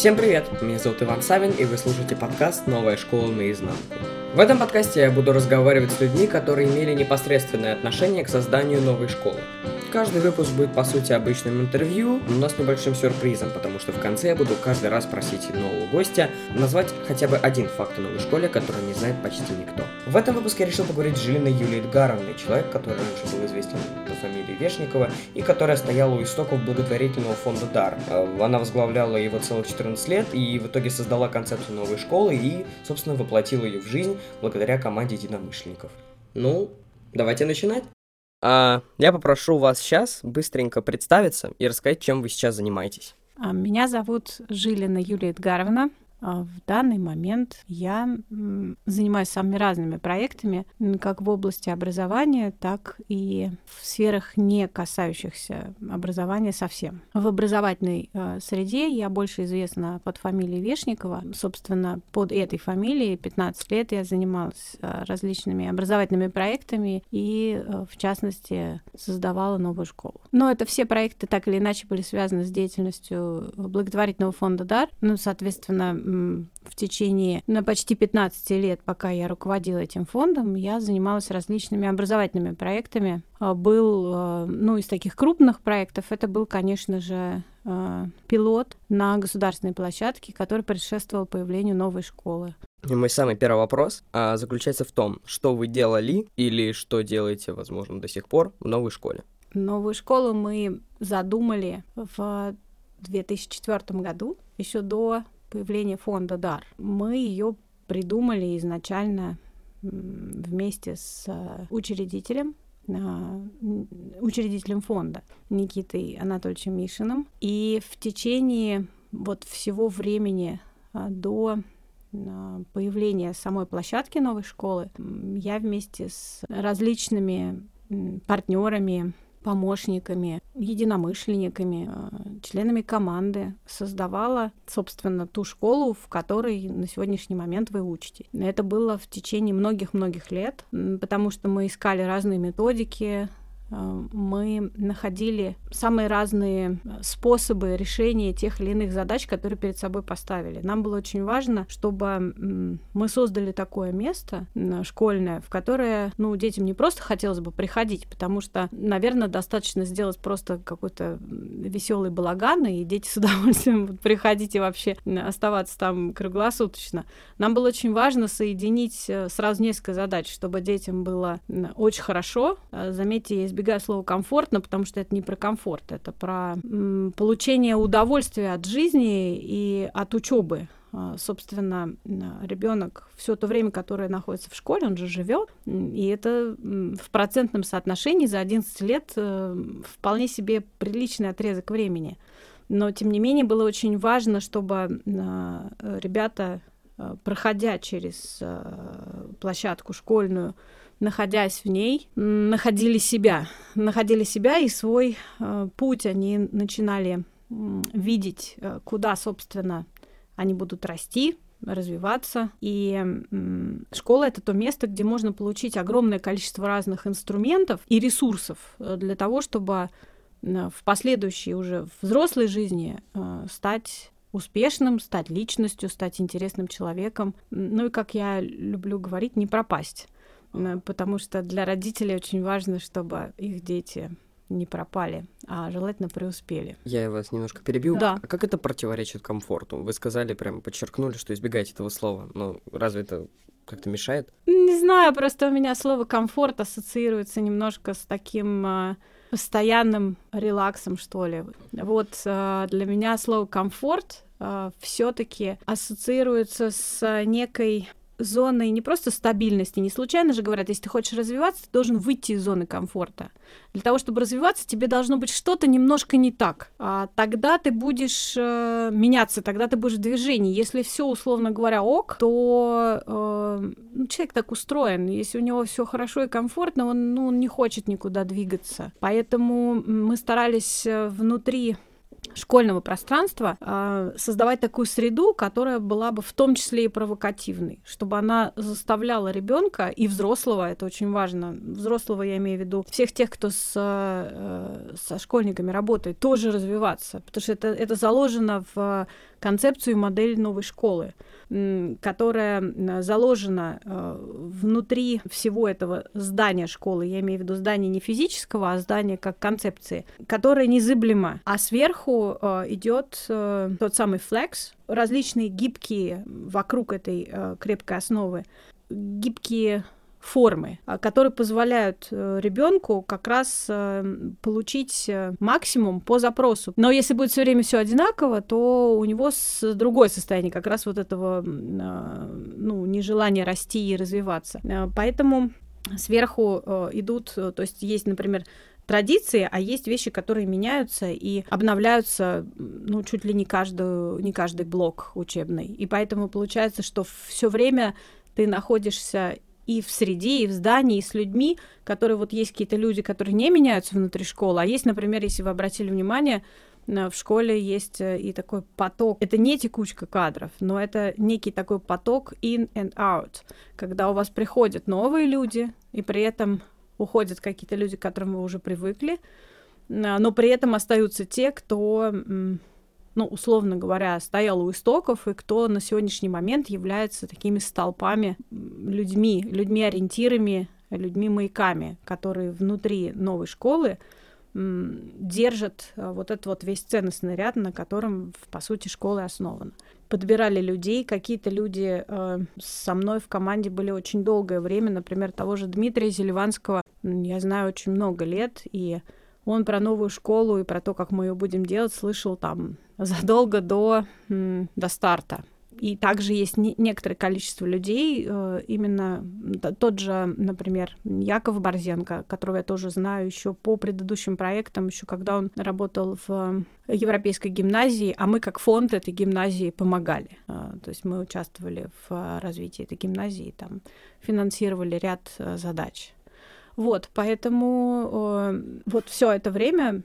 Всем привет! Меня зовут Иван Савин, и вы слушаете подкаст «Новая школа наизнанку». В этом подкасте я буду разговаривать с людьми, которые имели непосредственное отношение к созданию новой школы. Каждый выпуск будет по сути обычным интервью, но с небольшим сюрпризом, потому что в конце я буду каждый раз просить нового гостя назвать хотя бы один факт о новой школе, который не знает почти никто. В этом выпуске я решил поговорить с Жилиной Юлией Эдгаровной, человек, который раньше был известен по фамилии Вешникова и которая стояла у истоков благотворительного фонда «Дар». Она возглавляла его целых 14 лет и в итоге создала концепцию новой школы и, собственно, воплотила ее в жизнь благодаря команде единомышленников. Ну, давайте начинать. А, я попрошу вас сейчас быстренько представиться и рассказать, чем вы сейчас занимаетесь. А, меня зовут Жилина Юлия Эдгаровна. А, в данный момент я занимаюсь самыми разными проектами, как в области образования, так и в сферах, не касающихся образования совсем. В образовательной э, среде я больше известна под фамилией Вешникова. Собственно, под этой фамилией 15 лет я занималась э, различными образовательными проектами и, в частности, создавала новую школу. Но это все проекты так или иначе были связаны с деятельностью благотворительного фонда «Дар». Ну, соответственно, в течение на почти 15 лет, пока я руководила этим фондом, я занималась различными образовательными проектами. А, был, а, ну, из таких крупных проектов, это был, конечно же, а, пилот на государственной площадке, который предшествовал появлению новой школы. И мой самый первый вопрос а, заключается в том, что вы делали или что делаете, возможно, до сих пор в новой школе. Новую школу мы задумали в 2004 году, еще до появления фонда «Дар». Мы ее придумали изначально вместе с э, учредителем а, учредителем фонда Никитой Анатольевичем Мишиным. И в течение вот всего времени а, до появления самой площадки новой школы я вместе с различными партнерами помощниками, единомышленниками, э, членами команды создавала, собственно, ту школу, в которой на сегодняшний момент вы учите. Это было в течение многих-многих лет, потому что мы искали разные методики, мы находили самые разные э, способы решения тех или иных задач, которые перед собой поставили. Нам было очень важно, чтобы мы создали такое место школьное, в которое ну, детям не просто хотелось бы приходить, потому что, наверное, достаточно сделать просто какой-то веселый балаган, и дети с удовольствием приходить и вообще оставаться там круглосуточно. Нам было очень важно соединить э, сразу несколько задач, чтобы детям было очень хорошо. Заметьте, я избегаю слова комфортно, потому что это не про комфорт, это про получение удовольствия от жизни и от учебы. А, собственно, ребенок все то время, которое находится в школе, он же живет, и это в процентном соотношении за 11 лет э, вполне себе приличный отрезок времени. Но, тем не менее, было очень важно, чтобы а, ребята, а, проходя через площадку школьную, находясь в ней, находили себя, находили себя и свой э, путь. Они начинали э, видеть, куда, собственно, они будут расти, развиваться. И школа это то место, где можно получить огромное количество разных инструментов и ресурсов э, для того, чтобы в последующей уже взрослой жизни э, стать успешным, стать личностью, стать интересным человеком. Ну и, как я люблю говорить, не пропасть потому что для родителей очень важно, чтобы их дети не пропали, а желательно преуспели. Я вас немножко перебил. Да. А как это противоречит комфорту? Вы сказали, прям подчеркнули, что избегаете этого слова. Но разве это как-то мешает? Не знаю, просто у меня слово комфорт ассоциируется немножко с таким э, постоянным релаксом, что ли. Вот э, для меня слово комфорт э, все-таки ассоциируется с некой зоной не просто стабильности. Не случайно же говорят, если ты хочешь развиваться, ты должен выйти из зоны комфорта. Для того, чтобы развиваться, тебе должно быть что-то немножко не так. А тогда ты будешь э, меняться, тогда ты будешь в движении. Если все, условно говоря, ок, то э, ну, человек так устроен. Если у него все хорошо и комфортно, он, ну, он не хочет никуда двигаться. Поэтому мы старались э, внутри школьного пространства э, создавать такую среду, которая была бы в том числе и провокативной, чтобы она заставляла ребенка и взрослого, это очень важно, взрослого я имею в виду, всех тех, кто с, э, со школьниками работает, тоже развиваться, потому что это, это заложено в концепцию и модель новой школы которая заложена э, внутри всего этого здания школы, я имею в виду здание не физического, а здание как концепции, которая незыблема. А сверху э, идет э, тот самый флекс, различные гибкие вокруг этой крепкой основы, гибкие формы, а, которые позволяют э, ребенку как раз э, получить э, максимум по запросу. Но если будет все время все одинаково, то у него с другое состояние, как раз вот этого а, ну, нежелания расти и развиваться. Поэтому сверху идут, то есть есть, например, традиции, а есть вещи, которые меняются и обновляются, ну, чуть ли не, каждую, не каждый блок учебный. И поэтому получается, что все время ты находишься и в среде, и в здании, и с людьми, которые вот есть какие-то люди, которые не меняются внутри школы, а есть, например, если вы обратили внимание, э, в школе есть э, и такой поток. Это не текучка кадров, но это некий такой поток in and out, когда у вас приходят новые люди, и при этом уходят какие-то люди, к которым вы уже привыкли, э, но при этом остаются те, кто ну, условно говоря, стоял у истоков, и кто на сегодняшний момент является такими столпами, людьми, людьми-ориентирами, людьми-маяками, которые внутри новой школы держат э, вот этот вот весь ценностный ряд, на котором, по сути, школа основана. Подбирали людей, какие-то люди э, со мной в команде были очень долгое время, например, того же Дмитрия Зеливанского, я знаю очень много лет, и он про новую школу и про то, как мы ее будем делать, слышал там задолго до, до старта. И также есть не, некоторое количество людей, э, именно тот же, например, Яков Борзенко, которого я тоже знаю еще по предыдущим проектам, еще когда он работал в Европейской гимназии, а мы как фонд этой гимназии помогали. Э, то есть мы участвовали в развитии этой гимназии, там финансировали ряд э, задач. Вот, поэтому э, вот все это время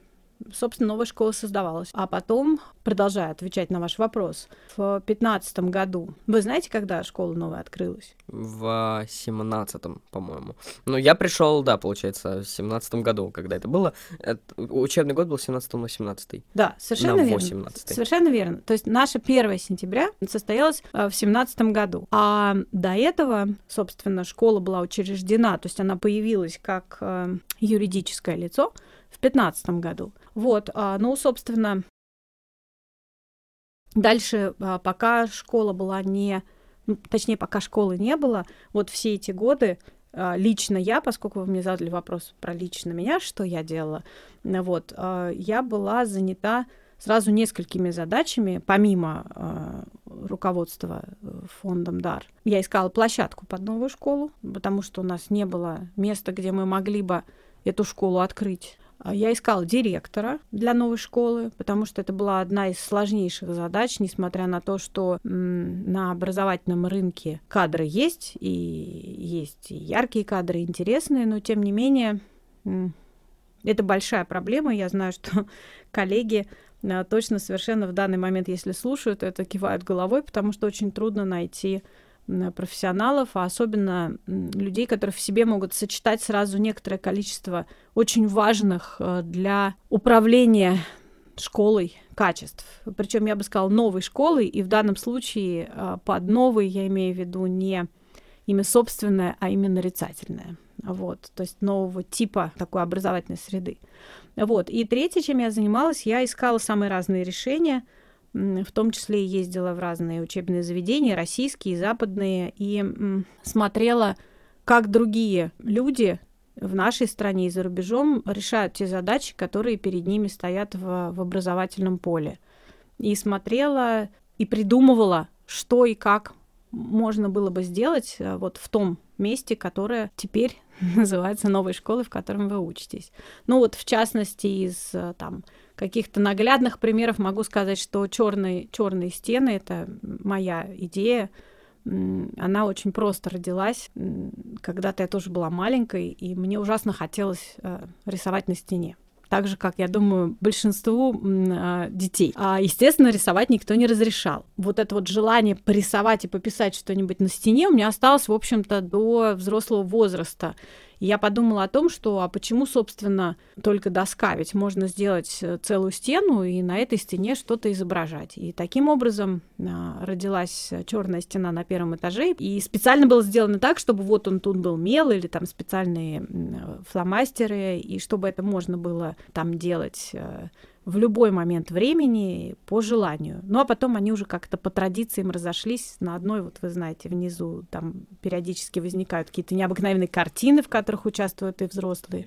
собственно, новая школа создавалась. А потом, продолжая отвечать на ваш вопрос, в пятнадцатом году, вы знаете, когда школа новая открылась? В семнадцатом, по-моему. Ну, я пришел, да, получается, в семнадцатом году, когда это было. Это, учебный год был 17 на 17 Да, совершенно на верно. 18 Совершенно верно. То есть наше 1 сентября состоялось э, в семнадцатом году. А до этого, собственно, школа была учреждена, то есть она появилась как э, юридическое лицо в 2015 году. Вот, а, ну, собственно, дальше, а, пока школа была не, ну, точнее, пока школы не было, вот все эти годы а, лично я, поскольку вы мне задали вопрос про лично меня, что я делала, вот, я была занята сразу несколькими задачами, помимо руководства э, фондом ДАР. Я искала площадку под новую школу, потому что у нас не было места, где мы могли бы эту школу открыть. А, я искала директора для новой школы, потому что это была одна из сложнейших задач, несмотря на то, что на образовательном рынке кадры есть, и есть и яркие кадры, интересные, но тем не менее это большая проблема. Я знаю, что коллеги а, точно совершенно в данный момент, если слушают, это кивают головой, потому что очень трудно найти профессионалов, а особенно людей, которые в себе могут сочетать сразу некоторое количество очень важных э, для управления школой качеств. Причем я бы сказала новой школой, и в данном случае э, под новой я имею в виду не имя собственное, а именно нарицательное. Вот, то есть нового типа такой образовательной среды. Вот. И третье, чем я занималась, я искала самые разные решения – в том числе ездила в разные учебные заведения, российские, западные, и смотрела, как другие люди в нашей стране и за рубежом решают те задачи, которые перед ними стоят в, в образовательном поле. И смотрела и придумывала, что и как можно было бы сделать э, вот в том месте, которое теперь называется новой школой, в котором вы учитесь. Ну вот в частности из э, там каких-то наглядных примеров могу сказать, что черные, черные стены это моя идея. Она очень просто родилась. Когда-то я тоже была маленькой, и мне ужасно хотелось э, рисовать на стене так же, как, я думаю, большинству э, детей. А, естественно, рисовать никто не разрешал. Вот это вот желание порисовать и пописать что-нибудь на стене у меня осталось, в общем-то, до взрослого возраста. Я подумала о том, что а почему, собственно, только доска? Ведь можно сделать э, целую стену и на этой стене что-то изображать. И таким образом а, родилась черная стена на первом этаже. И специально было сделано так, чтобы вот он тут был мел или там специальные фломастеры, и чтобы это можно было там делать э, в любой момент времени по желанию. Ну а потом они уже как-то по традициям разошлись на одной, вот вы знаете, внизу там периодически возникают какие-то необыкновенные картины, в которых участвуют и взрослые.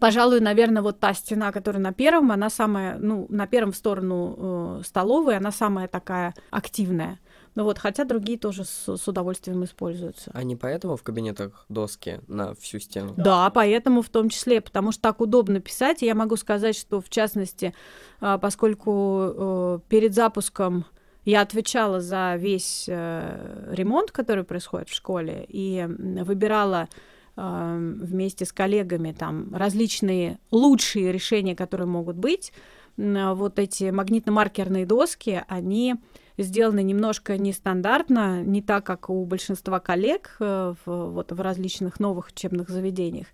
Пожалуй, наверное, вот та стена, которая на первом, она самая, ну, на первом в сторону э, столовой, она самая такая активная. Ну вот, хотя другие тоже с, с удовольствием используются. А не поэтому в кабинетах доски на всю стену? Да, поэтому в том числе, потому что так удобно писать. я могу сказать, что в частности, а, поскольку э, перед запуском я отвечала за весь э, ремонт, который происходит в школе, и выбирала э, вместе с коллегами там различные лучшие решения, которые могут быть. Вот эти магнитно-маркерные доски, они сделаны немножко нестандартно, не так, как у большинства коллег э, в, вот, в различных новых учебных заведениях.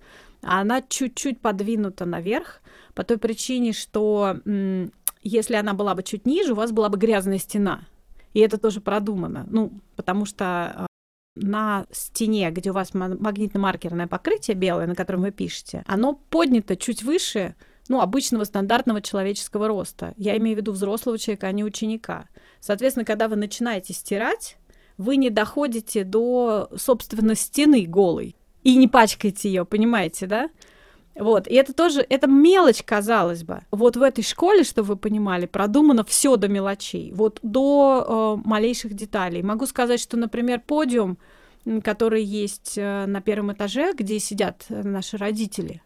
А она чуть-чуть подвинута наверх по той причине, что если она была бы чуть ниже, у вас была бы грязная стена. И это тоже продумано. Ну, потому что э, на стене, где у вас магнитно-маркерное покрытие белое, на котором вы пишете, оно поднято чуть выше ну, обычного стандартного человеческого роста. Я имею в виду взрослого человека, а не ученика. Соответственно, когда вы начинаете стирать, вы не доходите до, собственно, стены голой и не пачкаете ее, понимаете, да? Вот, и это тоже, это мелочь, казалось бы. Вот в этой школе, чтобы вы понимали, продумано все до мелочей, вот до э, малейших деталей. Могу сказать, что, например, подиум, который есть э, на первом этаже, где сидят наши родители,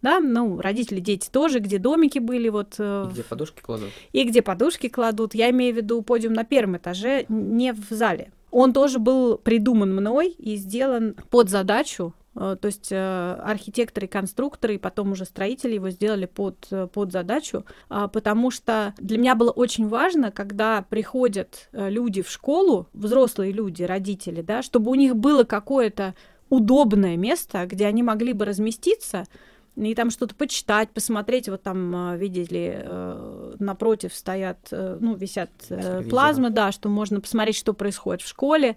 да, ну, родители, дети тоже, где домики были, вот. Э, и где подушки кладут. И где подушки кладут. Я имею в виду подиум на первом этаже, не в зале. Он тоже был придуман мной и сделан под задачу э, то есть э, архитекторы, конструкторы и потом уже строители его сделали под, под задачу, а, потому что для меня было очень важно, когда приходят люди в школу, взрослые люди, родители, да, чтобы у них было какое-то удобное место, где они могли бы разместиться, и там что-то почитать, посмотреть. Вот там, а, видели, э, напротив стоят, э, ну, висят э, плазмы, да, что можно посмотреть, что происходит в школе.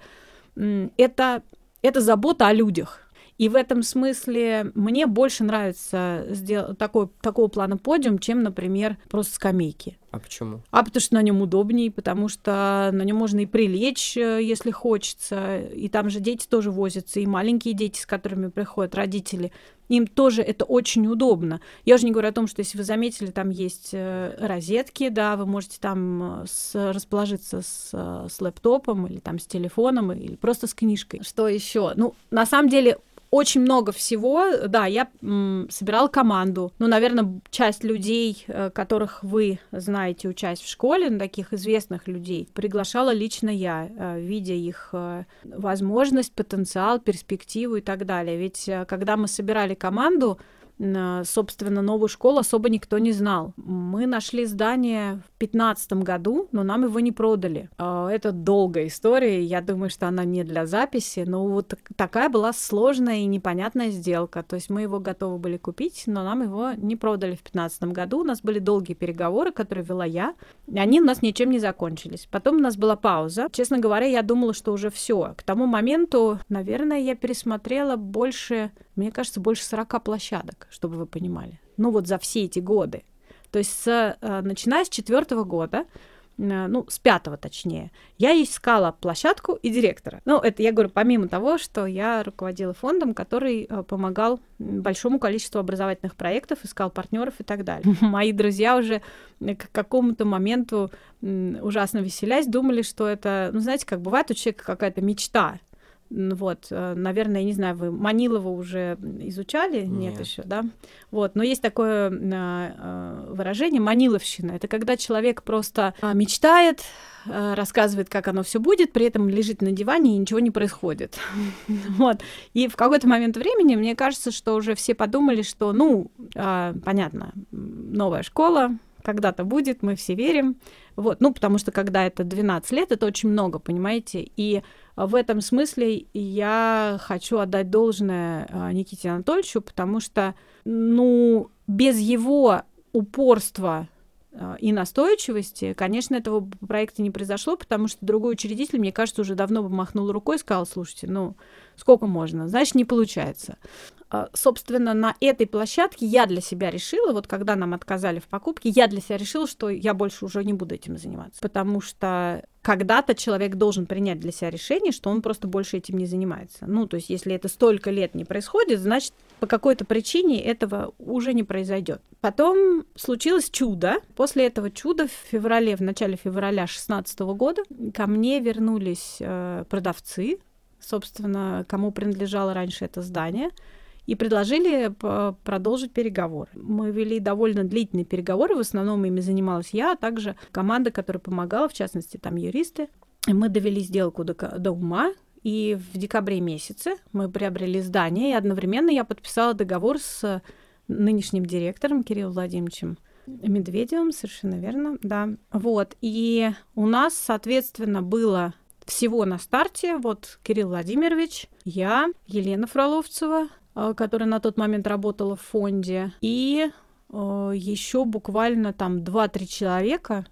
Это, это забота о людях. И в этом смысле мне больше нравится сделать такой, такого плана подиум, чем, например, просто скамейки. А почему? А потому что на нем удобнее, потому что на нем можно и прилечь, э, если хочется. И там же дети тоже возятся, и маленькие дети, с которыми приходят родители. Им тоже это очень удобно. Я уже не говорю о том, что если вы заметили, там есть э, розетки, да, вы можете там э, с, расположиться с, с лэптопом или там с телефоном или просто с книжкой. Что еще? Ну, на самом деле очень много всего. Да, я м, собирала команду. Ну, наверное, часть людей, э, которых вы знаете, учась в школе, ну, таких известных людей, приглашала лично я, э, видя их э, возможность, потенциал, перспективу и так далее. Ведь когда мы собирали команду, собственно, новую школу особо никто не знал. Мы нашли здание в 2015 году, но нам его не продали. А, это долгая история, я думаю, что она не для записи, но вот такая была сложная и непонятная сделка. То есть мы его готовы были купить, но нам его не продали в 2015 году. У нас были долгие переговоры, которые вела я, и они у нас ничем не закончились. Потом у нас была пауза. Честно говоря, я думала, что уже все. К тому моменту, наверное, я пересмотрела больше, мне кажется, больше 40 площадок чтобы вы понимали. Ну вот за все эти годы. То есть с, э, начиная с четвертого года, э, ну, с пятого точнее, я искала площадку и директора. Ну, это я говорю помимо того, что я руководила фондом, который э, помогал большому количеству образовательных проектов, искал партнеров и так далее. Мои друзья уже к какому-то моменту ужасно веселясь, думали, что это, ну, знаете, как бывает у человека какая-то мечта, вот, э, наверное, я не знаю, вы Манилова уже изучали? Нет, Нет еще, да? Вот, но есть такое э, э, выражение маниловщина. Это когда человек просто мечтает, рассказывает, как оно все будет, при этом лежит на диване и ничего не происходит. вот. И в какой-то момент времени мне кажется, что уже все подумали, что, ну, понятно, новая школа, когда-то будет, мы все верим. Вот, ну, потому что когда это 12 лет, это очень много, понимаете? И в этом смысле я хочу отдать должное а, Никите Анатольевичу, потому что, ну, без его упорства а, и настойчивости, конечно, этого проекта не произошло, потому что другой учредитель, мне кажется, уже давно бы махнул рукой и сказал, слушайте, ну, сколько можно, значит, не получается. А, собственно, на этой площадке я для себя решила, вот когда нам отказали в покупке, я для себя решила, что я больше уже не буду этим заниматься, потому что когда-то человек должен принять для себя решение, что он просто больше этим не занимается. Ну, то есть, если это столько лет не происходит, значит, по какой-то причине этого уже не произойдет. Потом случилось чудо. После этого чуда в феврале, в начале февраля 2016 года ко мне вернулись э, продавцы, собственно, кому принадлежало раньше это здание, и предложили продолжить переговоры. Мы вели довольно длительные переговоры, в основном ими занималась я, а также команда, которая помогала, в частности, там юристы. Мы довели сделку до, до ума, и в декабре месяце мы приобрели здание, и одновременно я подписала договор с нынешним директором Кириллом Владимировичем Медведевым, совершенно верно, да. Вот, и у нас, соответственно, было всего на старте вот Кирилл Владимирович, я, Елена Фроловцева, которая на тот момент работала в фонде, и э, еще буквально там 2-3 человека,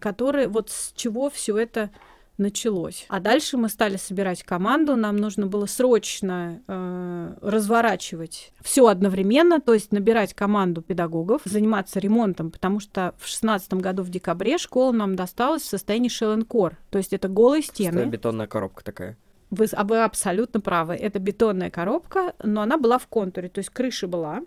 которые вот с чего все это началось. А дальше мы стали собирать команду, нам нужно было срочно э, разворачивать все одновременно, то есть набирать команду педагогов, заниматься ремонтом, потому что в шестнадцатом году в декабре школа нам досталась в состоянии шелленкор, то есть это голые стены. Бетонная коробка такая. Вы, а вы абсолютно правы. Это бетонная коробка, но она была в контуре, то есть крыша была.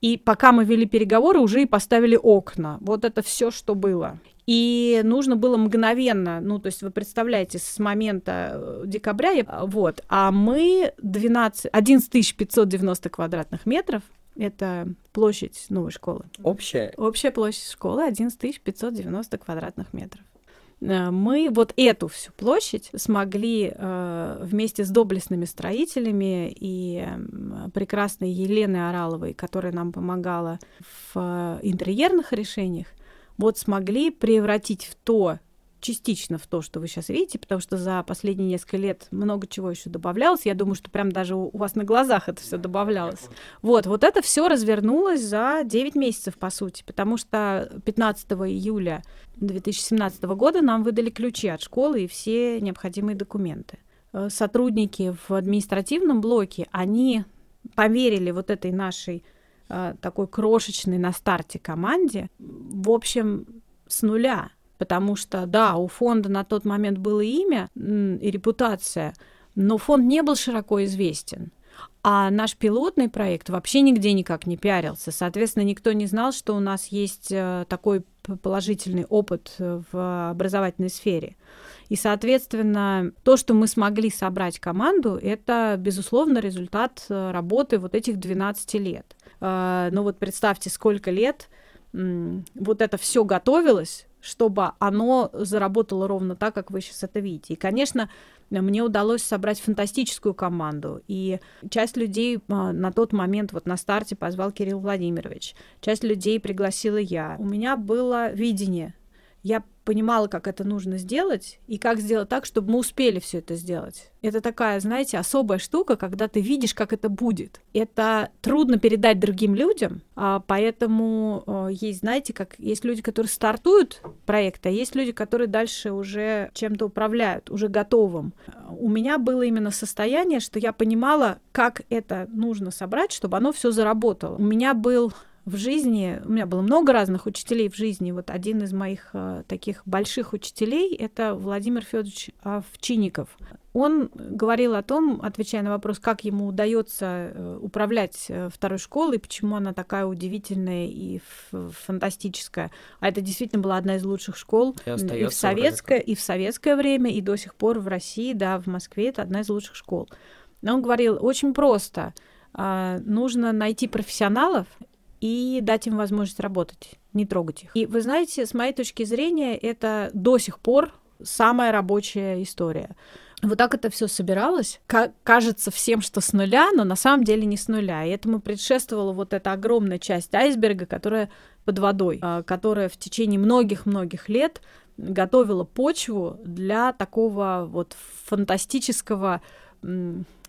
И пока мы вели переговоры, уже и поставили окна. Вот это все, что было. И нужно было мгновенно, ну, то есть вы представляете, с момента э, декабря, вот, а мы 12, 11 590 квадратных метров, это площадь новой школы. Общая? Общая площадь школы 11 590 квадратных метров. Э, мы вот эту всю площадь смогли э, вместе с доблестными строителями и прекрасной Еленой Ораловой, которая нам помогала в интерьерных решениях, вот смогли превратить в то, частично в то, что вы сейчас видите, потому что за последние несколько лет много чего еще добавлялось. Я думаю, что прям даже у вас на глазах это все добавлялось. Вот, вот это все развернулось за 9 месяцев, по сути, потому что 15 июля 2017 года нам выдали ключи от школы и все необходимые документы. Э, сотрудники в административном блоке, они поверили вот этой нашей э, такой крошечной на старте команде, в общем, с нуля. Потому что, да, у фонда на тот момент было имя и репутация, но фонд не был широко известен. А наш пилотный проект вообще нигде никак не пиарился. Соответственно, никто не знал, что у нас есть э, такой положительный опыт в образовательной сфере. И, соответственно, то, что мы смогли собрать команду, это, безусловно, результат э, работы вот этих 12 лет. Э, ну вот представьте, сколько лет вот это все готовилось, чтобы оно заработало ровно так, как вы сейчас это видите. И, конечно, мне удалось собрать фантастическую команду. И часть людей а, на тот момент, вот на старте, позвал Кирилл Владимирович. Часть людей пригласила я. У меня было видение. Я понимала, как это нужно сделать и как сделать так, чтобы мы успели все это сделать. Это такая, знаете, особая штука, когда ты видишь, как это будет. Это трудно передать другим людям, а поэтому э, есть, знаете, как есть люди, которые стартуют проект, а есть люди, которые дальше уже чем-то управляют, уже готовым. У меня было именно состояние, что я понимала, как это нужно собрать, чтобы оно все заработало. У меня был в жизни, у меня было много разных учителей в жизни. Вот один из моих э, таких больших учителей это Владимир Федорович Овчинников. Он говорил о том, отвечая на вопрос, как ему удается э, управлять э, второй школой, почему она такая удивительная и фантастическая. А это действительно была одна из лучших школ и, и в советское, и в советское время, и до сих пор в России, да, в Москве это одна из лучших школ. Но он говорил очень просто. А, нужно найти профессионалов и дать им возможность работать, не трогать их. И вы знаете, с моей точки зрения, это до сих пор самая рабочая история. Вот так это все собиралось. К- кажется всем, что с нуля, но на самом деле не с нуля. И этому предшествовала вот эта огромная часть айсберга, которая под водой, а, которая в течение многих-многих лет готовила почву для такого вот фантастического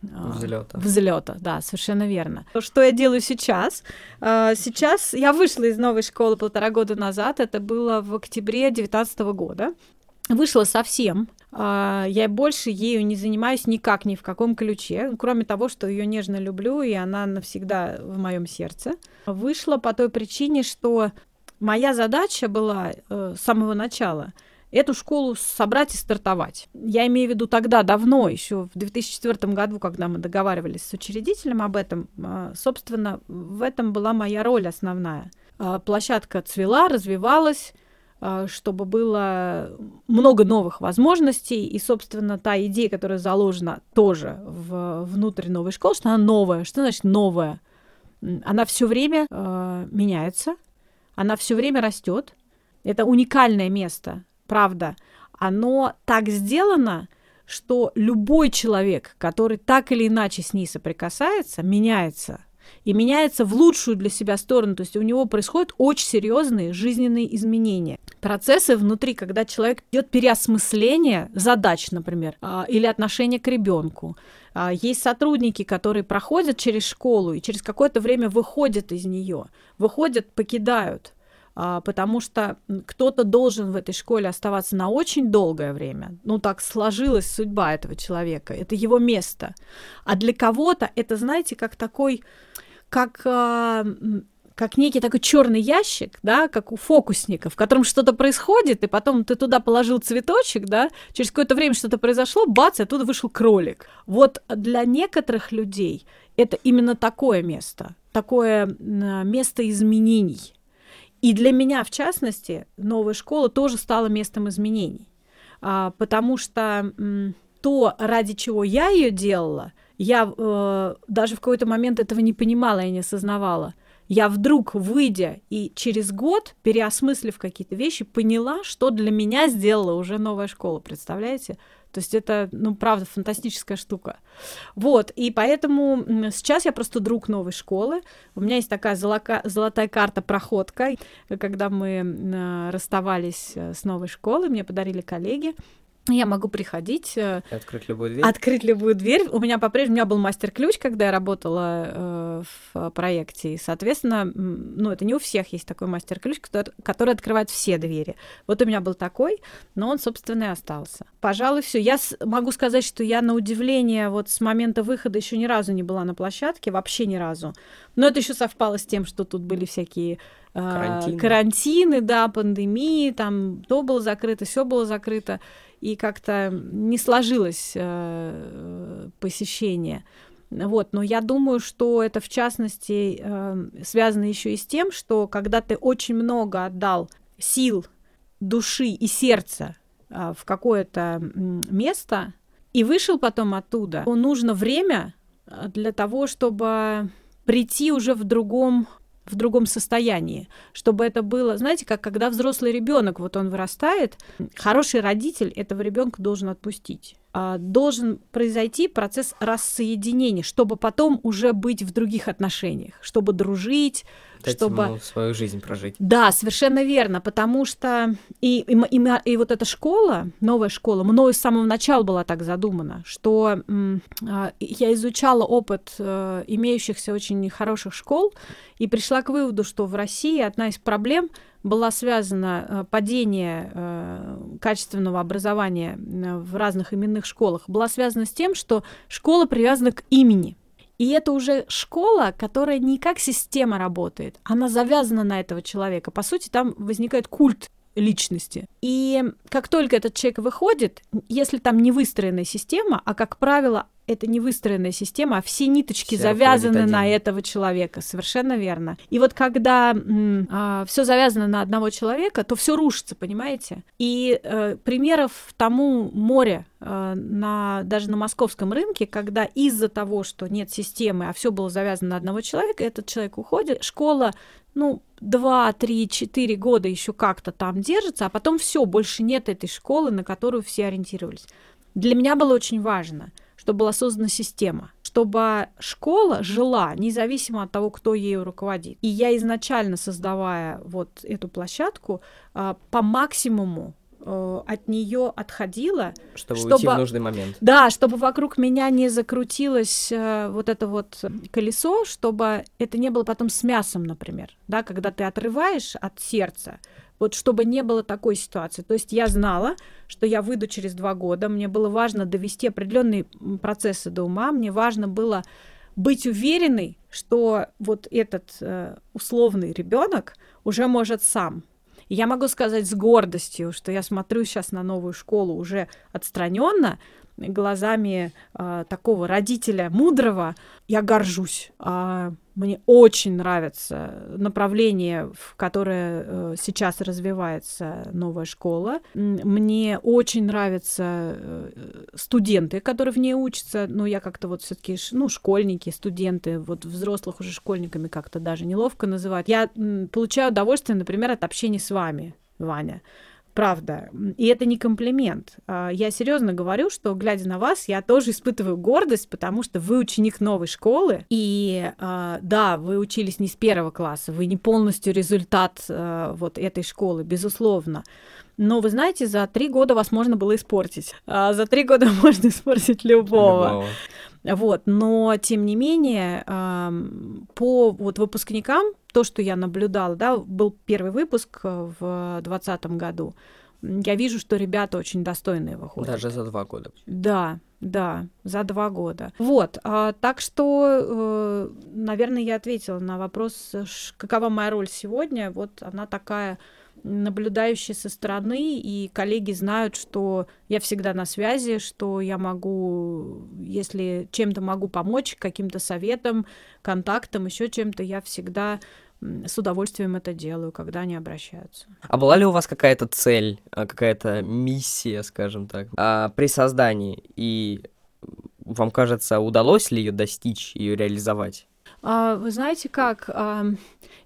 Взлета. Взлета, да, совершенно верно. Что я делаю сейчас? А, сейчас я вышла из новой школы полтора года назад, это было в октябре 2019 года. Вышла совсем. А, я больше ею не занимаюсь никак, ни в каком ключе, кроме того, что ее нежно люблю, и она навсегда в моем сердце. Вышла по той причине, что моя задача была э, с самого начала — эту школу собрать и стартовать. Я имею в виду тогда, давно, еще в 2004 году, когда мы договаривались с учредителем об этом, а, собственно, в этом была моя роль основная. А, площадка цвела, развивалась, а, чтобы было много новых возможностей, и, собственно, та идея, которая заложена тоже в, внутрь новой школы, что она новая. Что значит новая? Она все время э, меняется, она все время растет. Это уникальное место правда, оно так сделано, что любой человек, который так или иначе с ней соприкасается, меняется. И меняется в лучшую для себя сторону. То есть у него происходят очень серьезные жизненные изменения. Процессы внутри, когда человек идет переосмысление задач, например, а, или отношения к ребенку. А, есть сотрудники, которые проходят через школу и через какое-то время выходят из нее, выходят, покидают потому что кто-то должен в этой школе оставаться на очень долгое время. Ну, так сложилась судьба этого человека, это его место. А для кого-то это, знаете, как такой, как а, как некий такой черный ящик, да, как у фокусника, в котором что-то происходит, и потом ты туда положил цветочек, да, через какое-то время что-то произошло, бац, и оттуда вышел кролик. Вот для некоторых людей это именно такое место, такое место изменений. И для меня, в частности, новая школа тоже стала местом изменений, а, потому что то, ради чего я ее делала, я э, даже в какой-то момент этого не понимала и не осознавала. Я вдруг, выйдя и через год, переосмыслив какие-то вещи, поняла, что для меня сделала уже новая школа, представляете? То есть это, ну, правда, фантастическая штука. Вот, и поэтому сейчас я просто друг новой школы. У меня есть такая золока, золотая карта проходка. Когда мы расставались э, с новой школой, мне подарили коллеги я могу приходить. Э, И открыть любую дверь. Открыть любую дверь. У меня по-прежнему у меня был мастер-ключ, когда я работала э, в проекте. И, соответственно, ну, это не у всех есть такой мастер-ключ, который, который открывает все двери. Вот у меня был такой, но он, собственно, и остался. Пожалуй, все. Я с- могу сказать, что я на удивление вот с момента выхода еще ни разу не была на площадке, вообще ни разу. Но это еще совпало с тем, что тут были всякие э, карантины. карантины, да, пандемии, там то было закрыто, все было закрыто и как-то не сложилось э, посещение. Вот, но я думаю, что это в частности э, связано еще и с тем, что когда ты очень много отдал сил, души и сердца э, в какое-то место и вышел потом оттуда, то нужно время э, для того, чтобы прийти уже в другом в другом состоянии, чтобы это было, знаете, как когда взрослый ребенок, вот он вырастает, хороший родитель этого ребенка должен отпустить. А, должен произойти процесс рассоединения, чтобы потом уже быть в других отношениях, чтобы дружить, Дать чтобы ему свою жизнь прожить. Да, совершенно верно, потому что и, и, и, и вот эта школа, новая школа, мною с самого начала была так задумана, что а, я изучала опыт э, имеющихся очень хороших школ и пришла к выводу, что в России одна из проблем была связана э, падение э, качественного образования э, в разных именных школах, была связана с тем, что школа привязана к имени. И это уже школа, которая не как система работает, она завязана на этого человека. По сути, там возникает культ личности. И как только этот человек выходит, если там не выстроенная система, а как правило это не выстроенная система, а все ниточки все завязаны на этого человека. Совершенно верно. И вот когда а, все завязано на одного человека, то все рушится, понимаете? И э, примеров тому море э, на, даже на московском рынке, когда из-за того, что нет системы, а все было завязано на одного человека, этот человек уходит, школа ну, два, три, четыре года еще как-то там держится, а потом все, больше нет этой школы, на которую все ориентировались. Для меня было очень важно, чтобы была создана система, чтобы школа жила независимо от того, кто ею руководит. И я изначально, создавая вот эту площадку, а, по максимуму от нее отходила, чтобы, чтобы уйти в нужный момент. Да, чтобы вокруг меня не закрутилось э, вот это вот колесо, чтобы это не было потом с мясом, например, да, когда ты отрываешь от сердца, вот чтобы не было такой ситуации. То есть я знала, что я выйду через два года, мне было важно довести определенные процессы до ума, мне важно было быть уверенной, что вот этот э, условный ребенок уже может сам. И я могу сказать с гордостью, что я смотрю сейчас на новую школу уже отстраненно, глазами э, такого родителя мудрого, я горжусь. А, мне очень нравится направление, в которое э, сейчас развивается новая школа. Мне очень нравятся э, студенты, которые в ней учатся. Ну, я как-то вот все-таки, ну, школьники, студенты, вот взрослых уже школьниками как-то даже неловко называть. Я получаю удовольствие, например, от общения с вами, Ваня. Правда. И это не комплимент. А, я серьезно говорю, что, глядя на вас, я тоже испытываю гордость, потому что вы ученик новой школы. И а, да, вы учились не с первого класса, вы не полностью результат а, вот этой школы, безусловно. Но вы знаете, за три года вас можно было испортить. За три года можно испортить любого. любого. Вот, но тем не менее, по вот выпускникам, то, что я наблюдала, да, был первый выпуск в 2020 году, я вижу, что ребята очень достойные выходят. Даже за два года. Да, да, за два года. Вот, а, так что, э, наверное, я ответила на вопрос, какова моя роль сегодня. Вот она такая наблюдающие со стороны, и коллеги знают, что я всегда на связи, что я могу, если чем-то могу помочь, каким-то советом, контактом, еще чем-то, я всегда с удовольствием это делаю, когда они обращаются. А была ли у вас какая-то цель, а, какая-то миссия, скажем так, а, при создании? И вам кажется, удалось ли ее достичь, ее реализовать? А, вы знаете как?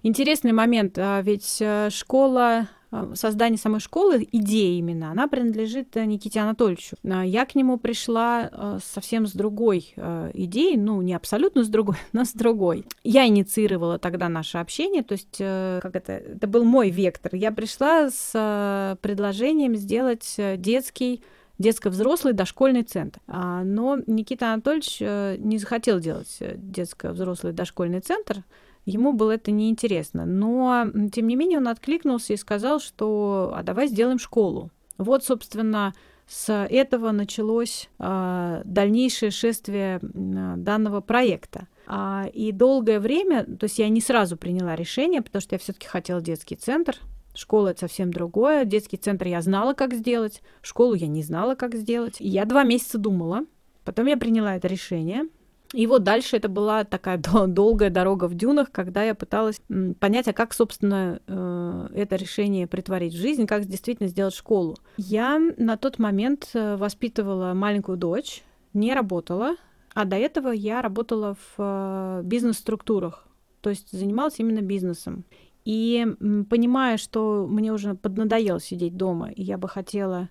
Интересный момент, а ведь э, школа создание самой школы, идея именно, она принадлежит э, Никите Анатольевичу. Я к нему пришла совсем с другой идеей, ну, не абсолютно с другой, но с другой. Я инициировала тогда наше общение, то есть, как это, это был мой вектор. Я пришла с предложением сделать детский детско-взрослый дошкольный центр. А, но Никита Анатольевич не захотел делать детско-взрослый дошкольный центр, Ему было это неинтересно. Но, тем не менее, он откликнулся и сказал, что «а давай сделаем школу». Вот, собственно, с этого началось э, дальнейшее шествие данного проекта. А, и долгое время, то есть я не сразу приняла решение, потому что я все-таки хотела детский центр. Школа это совсем другое. Детский центр я знала, как сделать. Школу я не знала, как сделать. И я два месяца думала. Потом я приняла это решение. И вот дальше это была такая долгая дорога в дюнах, когда я пыталась понять, а как, собственно, э, это решение притворить в жизнь, как действительно сделать школу. Я на тот момент э, воспитывала маленькую дочь, не работала, а до этого я работала в э, бизнес-структурах, то есть занималась именно бизнесом. И понимая, что мне уже поднадоело сидеть дома, и я бы хотела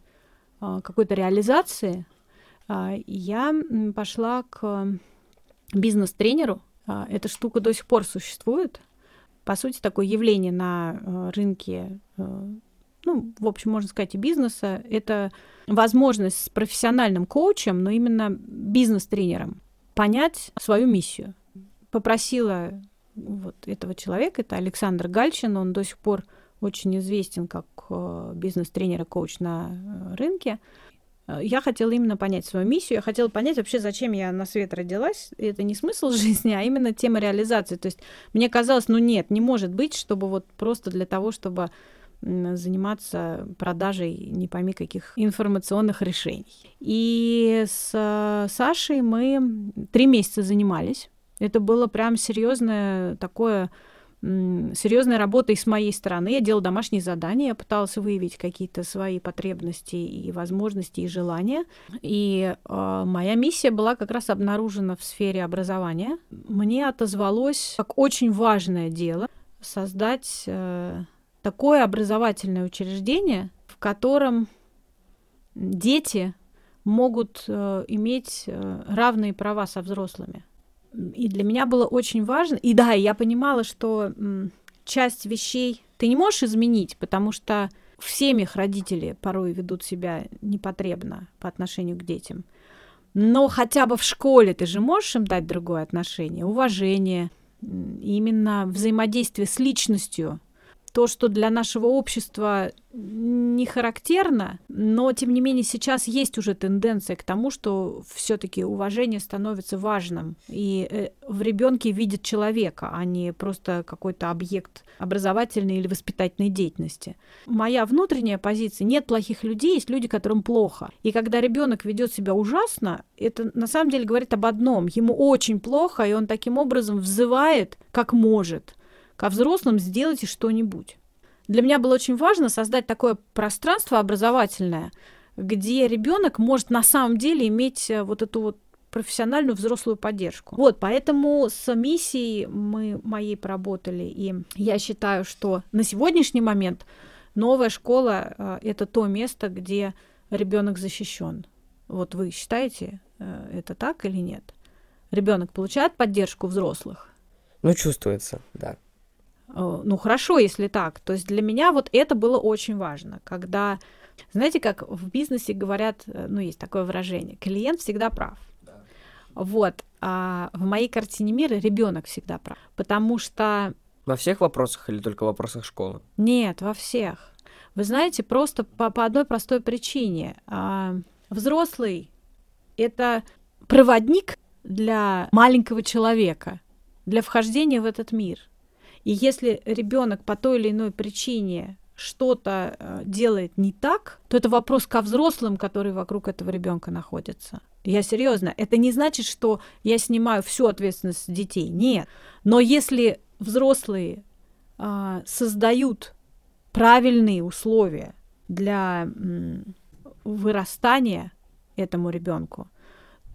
какой-то реализации, я пошла к бизнес-тренеру. А, эта штука до сих пор существует. По сути, такое явление на э, рынке, э, ну, в общем, можно сказать, и бизнеса, это возможность с профессиональным коучем, но именно бизнес-тренером понять свою миссию. Попросила вот этого человека, это Александр Гальчин, он до сих пор очень известен как бизнес-тренер и коуч на рынке. Э, я хотела именно понять свою миссию, я хотела понять вообще, зачем я на свет родилась. И это не смысл жизни, а именно тема реализации. То есть мне казалось, ну нет, не может быть, чтобы вот просто для того, чтобы заниматься продажей не пойми каких информационных решений. И с э, Сашей мы три месяца занимались. Это было прям серьезное такое серьезная работа с моей стороны. Я делала домашние задания, я пыталась выявить какие-то свои потребности и возможности и желания. И э, моя миссия была как раз обнаружена в сфере образования. Мне отозвалось как очень важное дело создать э, такое образовательное учреждение, в котором дети могут э, иметь э, равные права со взрослыми. И для меня было очень важно, и да, я понимала, что часть вещей ты не можешь изменить, потому что в семьях родители порой ведут себя непотребно по отношению к детям. Но хотя бы в школе ты же можешь им дать другое отношение, уважение, именно взаимодействие с личностью, то, что для нашего общества не характерно, но тем не менее сейчас есть уже тенденция к тому, что все-таки уважение становится важным, и э, в ребенке видит человека, а не просто какой-то объект образовательной или воспитательной деятельности. Моя внутренняя позиция: нет плохих людей, есть люди, которым плохо. И когда ребенок ведет себя ужасно, это на самом деле говорит об одном: ему очень плохо, и он таким образом взывает, как может ко взрослым сделайте что-нибудь. Для меня было очень важно создать такое пространство образовательное, где ребенок может на самом деле иметь э, вот эту вот профессиональную взрослую поддержку. Вот, поэтому с миссией мы моей поработали, и я считаю, что на сегодняшний момент новая школа э, это то место, где ребенок защищен. Вот вы считаете э, это так или нет? Ребенок получает поддержку взрослых? Ну, чувствуется, да. Э, ну хорошо, если так. То есть для меня вот это было очень важно, когда, знаете, как в бизнесе говорят, э, ну есть такое выражение, клиент всегда прав. Да. Вот, а в моей картине мира ребенок всегда прав, потому что во всех вопросах или только в вопросах школы? Нет, во всех. Вы знаете, просто по, по одной простой причине. А, взрослый это проводник для маленького человека, для вхождения в этот мир. И если ребенок по той или иной причине что-то э, делает не так, то это вопрос ко взрослым, которые вокруг этого ребенка находятся. Я серьезно, это не значит, что я снимаю всю ответственность с детей. Нет. Но если взрослые а, создают правильные условия для м, вырастания этому ребенку,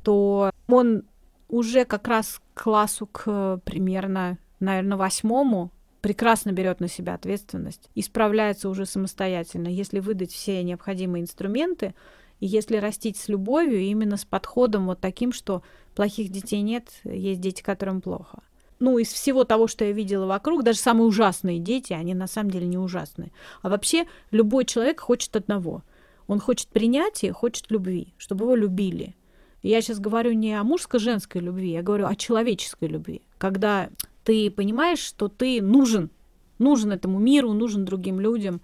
то он уже как раз к классу к примерно наверное, восьмому прекрасно берет на себя ответственность и справляется уже самостоятельно, если выдать все необходимые инструменты, и если растить с любовью, именно с подходом вот таким, что плохих детей нет, есть дети, которым плохо. Ну, из всего того, что я видела вокруг, даже самые ужасные дети, они на самом деле не ужасные. А вообще любой человек хочет одного. Он хочет принятия, хочет любви, чтобы его любили. Я сейчас говорю не о мужско-женской любви, я говорю о человеческой любви. Когда ты понимаешь, что ты нужен, нужен этому миру, нужен другим людям.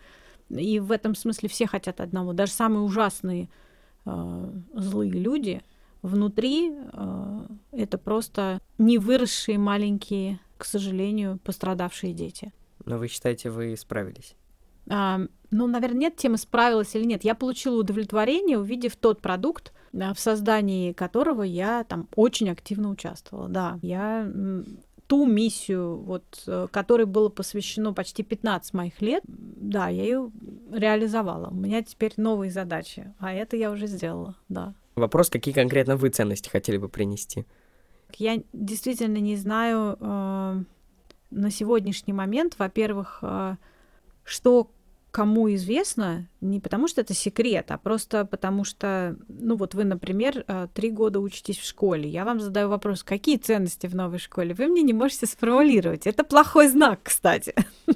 И в этом смысле все хотят одного. Даже самые ужасные э, злые люди внутри э, это просто не выросшие маленькие, к сожалению, пострадавшие дети. Но вы считаете, вы справились? А, ну, наверное, нет темы справилась или нет. Я получила удовлетворение, увидев тот продукт, в создании которого я там очень активно участвовала. Да, я ту миссию, вот, э, которой было посвящено почти 15 моих лет, да, я ее реализовала. У меня теперь новые задачи, а это я уже сделала, да. Вопрос, какие конкретно вы ценности хотели бы принести? Я действительно не знаю э, на сегодняшний момент, во-первых, э, что кому известно, не потому что это секрет, а просто потому что, ну вот вы, например, э, три года учитесь в школе. Я вам задаю вопрос, какие ценности в новой школе? Вы мне не можете сформулировать. Это плохой знак, кстати.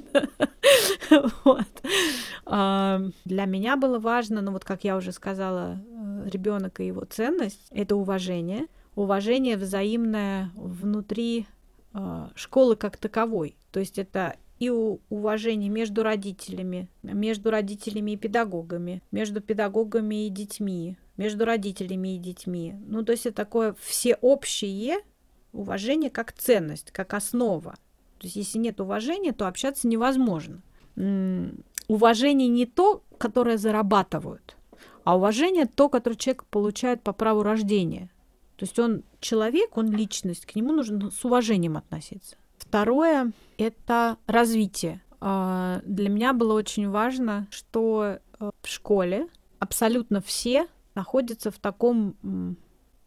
Для меня было важно, ну вот как я уже сказала, э, ребенок и его ценность — это уважение. Уважение взаимное внутри э, школы как таковой. То есть это и уважение между родителями, между родителями и педагогами, между педагогами и детьми, между родителями и детьми. Ну, то есть это такое всеобщее уважение как ценность, как основа. То есть если нет уважения, то общаться невозможно. Уважение не то, которое зарабатывают, а уважение то, которое человек получает по праву рождения. То есть он человек, он личность, к нему нужно с уважением относиться. Второе — это развитие. А, для меня было очень важно, что э, в школе абсолютно все находятся в таком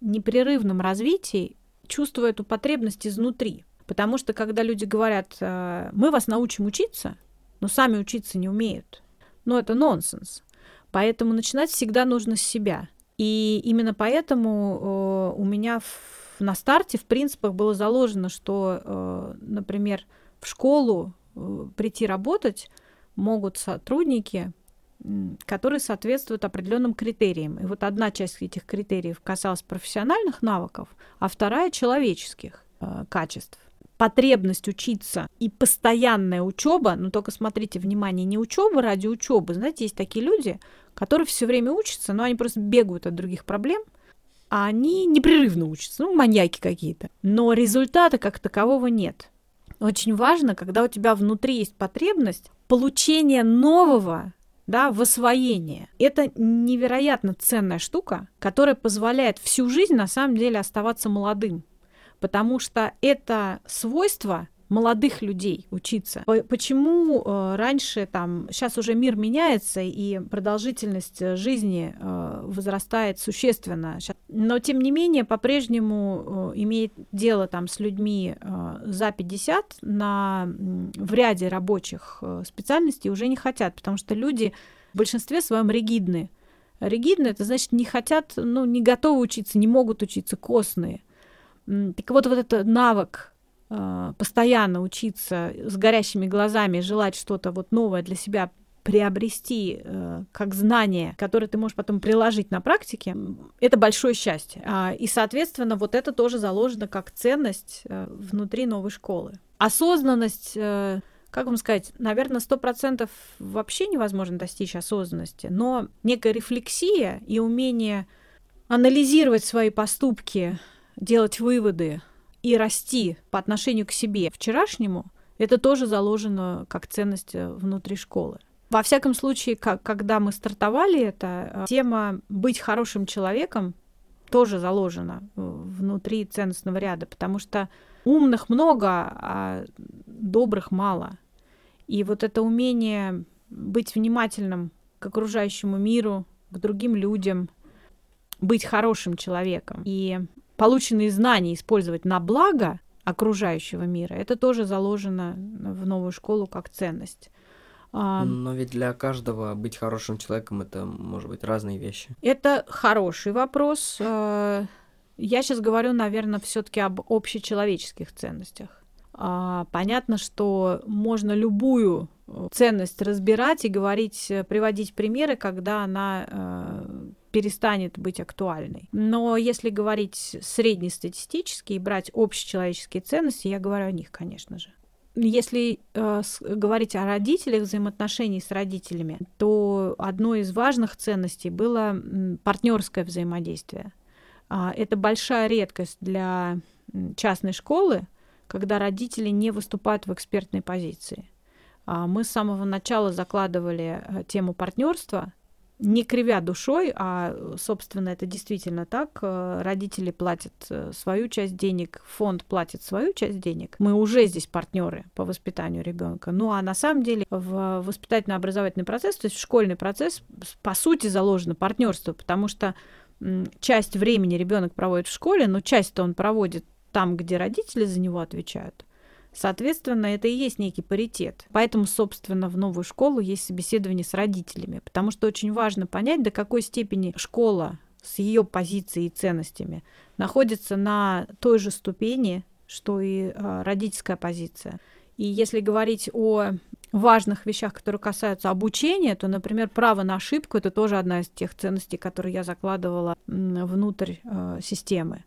непрерывном развитии, чувствуя эту потребность изнутри. Потому что когда люди говорят, э, мы вас научим учиться, но сами учиться не умеют, ну это нонсенс. Поэтому начинать всегда нужно с себя. И именно поэтому э, у меня в, на старте в принципах было заложено, что, э, например, в школу э, прийти работать могут сотрудники, которые соответствуют определенным критериям. И вот одна часть этих критериев касалась профессиональных навыков, а вторая человеческих э, качеств. Потребность учиться и постоянная учеба, но только смотрите, внимание, не учеба ради учебы. Знаете, есть такие люди, которые все время учатся, но они просто бегают от других проблем, а они непрерывно учатся, ну, маньяки какие-то. Но результата как такового нет. Очень важно, когда у тебя внутри есть потребность получения нового, да, в освоение. Это невероятно ценная штука, которая позволяет всю жизнь на самом деле оставаться молодым. Потому что это свойство молодых людей учиться. Почему э, раньше там сейчас уже мир меняется и продолжительность э, жизни э, возрастает существенно, но тем не менее по-прежнему имеет дело там с людьми за 50 на в ряде рабочих специальностей уже не хотят, потому что люди в большинстве своем ригидны. Ригидны это значит не хотят, ну не готовы учиться, не могут учиться, костные. Так вот, вот этот навык постоянно учиться с горящими глазами, желать что-то вот новое для себя приобрести э, как знание, которое ты можешь потом приложить на практике, это большое счастье. А, и, соответственно, вот это тоже заложено как ценность э, внутри новой школы. Осознанность, э, как вам сказать, наверное, сто процентов вообще невозможно достичь осознанности, но некая рефлексия и умение анализировать свои поступки, делать выводы и расти по отношению к себе вчерашнему, это тоже заложено как ценность э, внутри школы. Во всяком случае, как, когда мы стартовали это, э, тема быть хорошим человеком тоже заложена э, внутри ценностного ряда, потому что умных много, а добрых мало. И вот это умение быть внимательным к окружающему миру, к другим людям, быть хорошим человеком и полученные знания использовать на благо окружающего мира, это тоже заложено в новую школу как ценность. А, Но ведь для каждого быть хорошим человеком это может быть разные вещи. Это хороший вопрос. А, я сейчас говорю, наверное, все-таки об общечеловеческих ценностях. А, понятно, что можно любую э, ценность разбирать и говорить, э, приводить примеры, когда она э, перестанет быть актуальной. Но если говорить среднестатистически и брать общечеловеческие ценности, я говорю о них, конечно же. Если э, говорить о родителях, взаимоотношений с родителями, то одной из важных ценностей было партнерское взаимодействие. А, это большая редкость для частной школы, когда родители не выступают в экспертной позиции. А, мы с самого начала закладывали э, тему партнерства не кривя душой, а, собственно, это действительно так. Э, родители платят э, свою часть денег, фонд платит свою часть денег. Мы уже здесь партнеры по воспитанию ребенка. Ну а на самом деле в воспитательно-образовательный процесс, то есть в школьный процесс, по сути, заложено партнерство, потому что часть времени ребенок проводит в школе, но часть-то он проводит там, где родители за него отвечают. Соответственно, это и есть некий паритет. Поэтому, собственно, в новую школу есть собеседование с родителями, потому что очень важно понять, до какой степени школа с ее позицией и ценностями находится на той же ступени, что и э, родительская позиция. И если говорить о важных вещах, которые касаются обучения, то, например, право на ошибку это тоже одна из тех ценностей, которые я закладывала внутрь э, системы,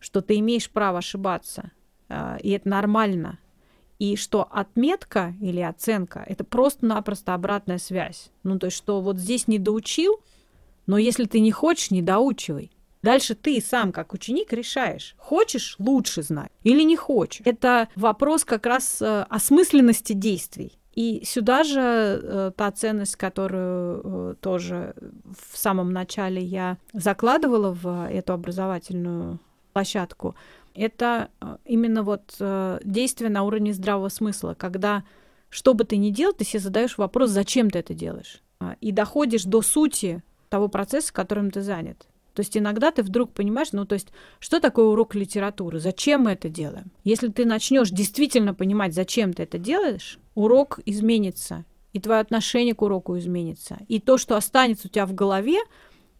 что ты имеешь право ошибаться, а, и это нормально. И что отметка или оценка — это просто-напросто обратная связь. Ну, то есть, что вот здесь не доучил, но если ты не хочешь, не доучивай. Дальше ты сам, как ученик, решаешь, хочешь лучше знать или не хочешь. Это вопрос как раз э, осмысленности действий. И сюда же э, та ценность, которую э, тоже в самом начале я закладывала в эту образовательную площадку, это э, именно вот э, действие на уровне здравого смысла, когда что бы ты ни делал, ты себе задаешь вопрос, зачем ты это делаешь, а, и доходишь до сути того процесса, которым ты занят. То есть иногда ты вдруг понимаешь, ну то есть, что такое урок литературы, зачем мы это делаем? Если ты начнешь действительно понимать, зачем ты это делаешь, урок изменится, и твое отношение к уроку изменится. И то, что останется у тебя в голове,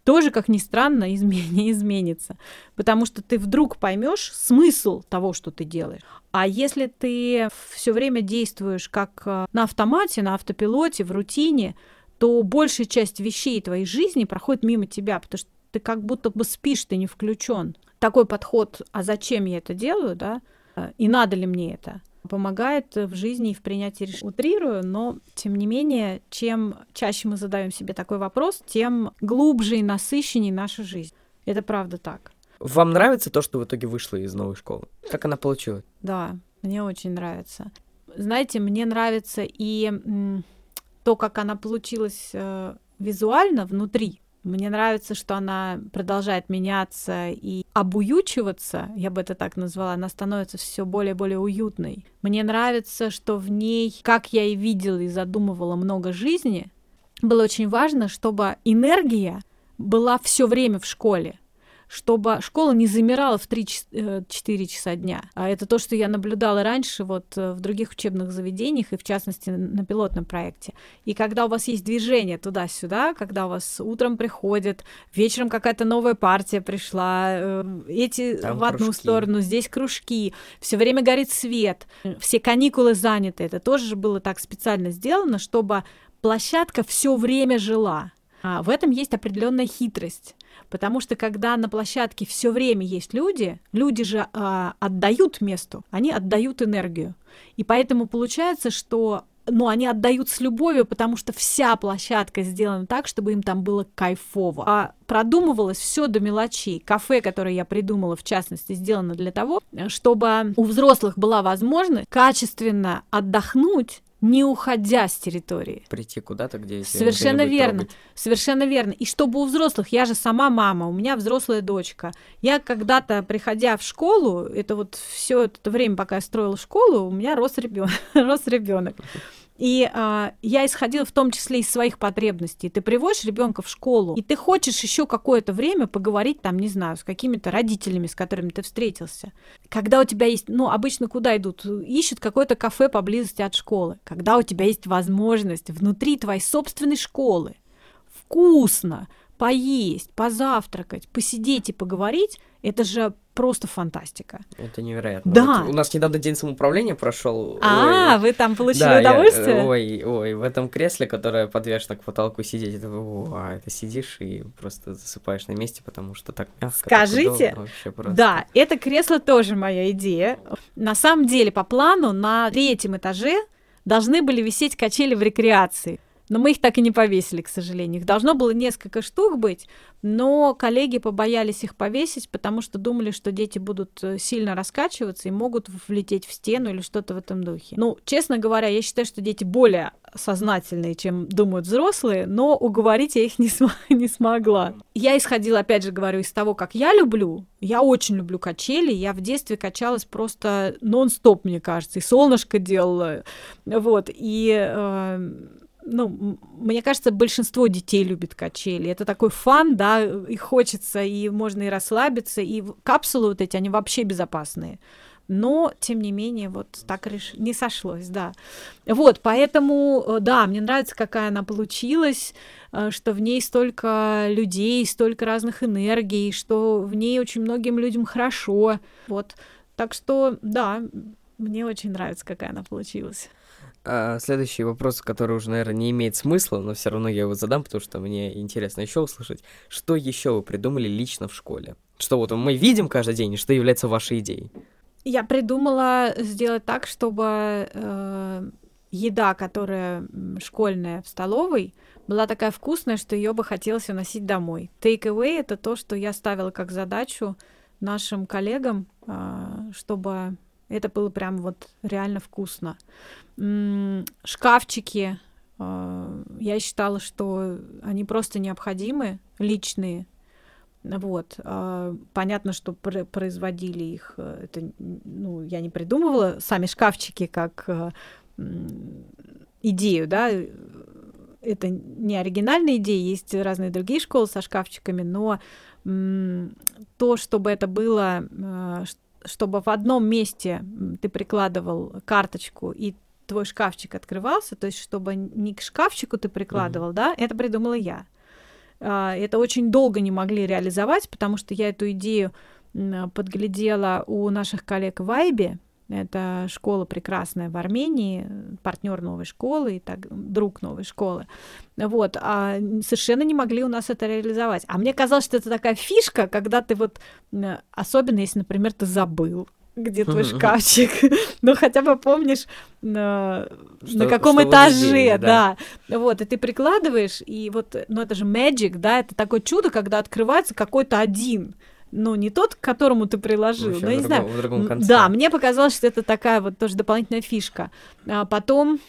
тоже, как ни странно, изме- не изменится. Потому что ты вдруг поймешь смысл того, что ты делаешь. А если ты все время действуешь как э, на автомате, на автопилоте, в рутине, то большая часть вещей твоей жизни проходит мимо тебя, потому что ты как будто бы спишь, ты не включен. Такой подход, а зачем я это делаю, да, э, и надо ли мне это, помогает в жизни и в принятии решений. Утрирую, но тем не менее, чем чаще мы задаем себе такой вопрос, тем глубже и насыщеннее наша жизнь. Это правда так. Вам нравится то, что в итоге вышло из новой школы? Как она получилась? Да, мне очень нравится. Знаете, мне нравится и то, как она получилась э, визуально внутри. Мне нравится, что она продолжает меняться и обуючиваться, я бы это так назвала, она становится все более и более уютной. Мне нравится, что в ней, как я и видела и задумывала много жизни, было очень важно, чтобы энергия была все время в школе чтобы школа не замирала в 3-4 э, часа дня. А это то, что я наблюдала раньше вот э, в других учебных заведениях и в частности на пилотном проекте. И когда у вас есть движение туда-сюда, когда у вас утром приходит, вечером какая-то новая партия пришла, э, эти Там в одну кружки. сторону, здесь кружки, все время горит свет, все каникулы заняты. Это тоже было так специально сделано, чтобы площадка все время жила. А в этом есть определенная хитрость. Потому что когда на площадке все время есть люди, люди же э, отдают месту, они отдают энергию. И поэтому получается, что ну, они отдают с любовью, потому что вся площадка сделана так, чтобы им там было кайфово. А продумывалось все до мелочей. Кафе, которое я придумала, в частности, сделано для того, чтобы у взрослых была возможность качественно отдохнуть не уходя с территории. Прийти куда-то, где Совершенно верно. Трогать. Совершенно верно. И чтобы у взрослых, я же сама мама, у меня взрослая дочка. Я когда-то, приходя в школу, это вот все это время, пока я строила школу, у меня рос ребенок. рос ребенок. И а, я исходила в том числе из своих потребностей. Ты приводишь ребенка в школу, и ты хочешь еще какое-то время поговорить там, не знаю, с какими-то родителями, с которыми ты встретился. Когда у тебя есть, ну, обычно куда идут? Ищут какое-то кафе поблизости от школы. Когда у тебя есть возможность внутри твоей собственной школы вкусно поесть, позавтракать, посидеть и поговорить, это же просто фантастика. Это невероятно. Да. Вот у нас недавно день самоуправления прошел. А, ой, вы там получили да, удовольствие? Я, ой, ой, в этом кресле, которое подвешено к потолку сидеть, это, о, это сидишь и просто засыпаешь на месте, потому что так мягко. Скажите, так удобно, просто. да, это кресло тоже моя идея. На самом деле, по плану, на третьем этаже должны были висеть качели в рекреации. Но мы их так и не повесили, к сожалению. Их должно было несколько штук быть, но коллеги побоялись их повесить, потому что думали, что дети будут э, сильно раскачиваться и могут влететь в стену или что-то в этом духе. Ну, честно говоря, я считаю, что дети более сознательные, чем думают взрослые, но уговорить я их не, см- не смогла. Я исходила, опять же говорю, из того, как я люблю. Я очень люблю качели. Я в детстве качалась просто нон-стоп, мне кажется. И солнышко делала. Вот. И э, ну, мне кажется, большинство детей любит качели. Это такой фан, да, и хочется, и можно и расслабиться, и капсулы вот эти, они вообще безопасные. Но, тем не менее, вот так реш... не сошлось, да. Вот, поэтому, э, да, мне нравится, какая она получилась, э, что в ней столько людей, столько разных энергий, что в ней очень многим людям хорошо. Вот, так что, да, мне очень нравится, какая она получилась. А, следующий вопрос, который уже, наверное, не имеет смысла, но все равно я его задам, потому что мне интересно еще услышать. Что еще вы придумали лично в школе? Что вот мы видим каждый день, и что является вашей идеей? Я придумала сделать так, чтобы э, еда, которая школьная в столовой, была такая вкусная, что ее бы хотелось уносить домой. Take away это то, что я ставила как задачу нашим коллегам, э, чтобы это было прям вот реально вкусно шкафчики. А, я считала, что они просто необходимы, личные. Вот. А, понятно, что производили их, э, это, ну, я не придумывала сами шкафчики как э, идею, да, это не оригинальная идея, есть разные другие школы со шкафчиками, но то, чтобы это было, э, чтобы в одном месте ты прикладывал карточку, и твой шкафчик открывался, то есть чтобы не к шкафчику ты прикладывал, mm-hmm. да, это придумала я. а, это очень долго не могли реализовать, потому что я эту идею подглядела у наших коллег в Вайбе, это школа прекрасная в Армении, партнер новой школы и так друг новой школы. Вот, а совершенно не могли у нас это реализовать. А мне казалось, что это такая фишка, когда ты вот, особенно если, например, ты забыл, где твой шкафчик, ну хотя бы помнишь на, что, на каком этаже, здесь, да. да, вот, и ты прикладываешь, и вот, ну это же magic, да, это такое чудо, когда открывается какой-то один, ну, не тот, к которому ты приложил, Вообще, но я не знаю. В другом конце. Да, мне показалось, что это такая вот тоже дополнительная фишка. А потом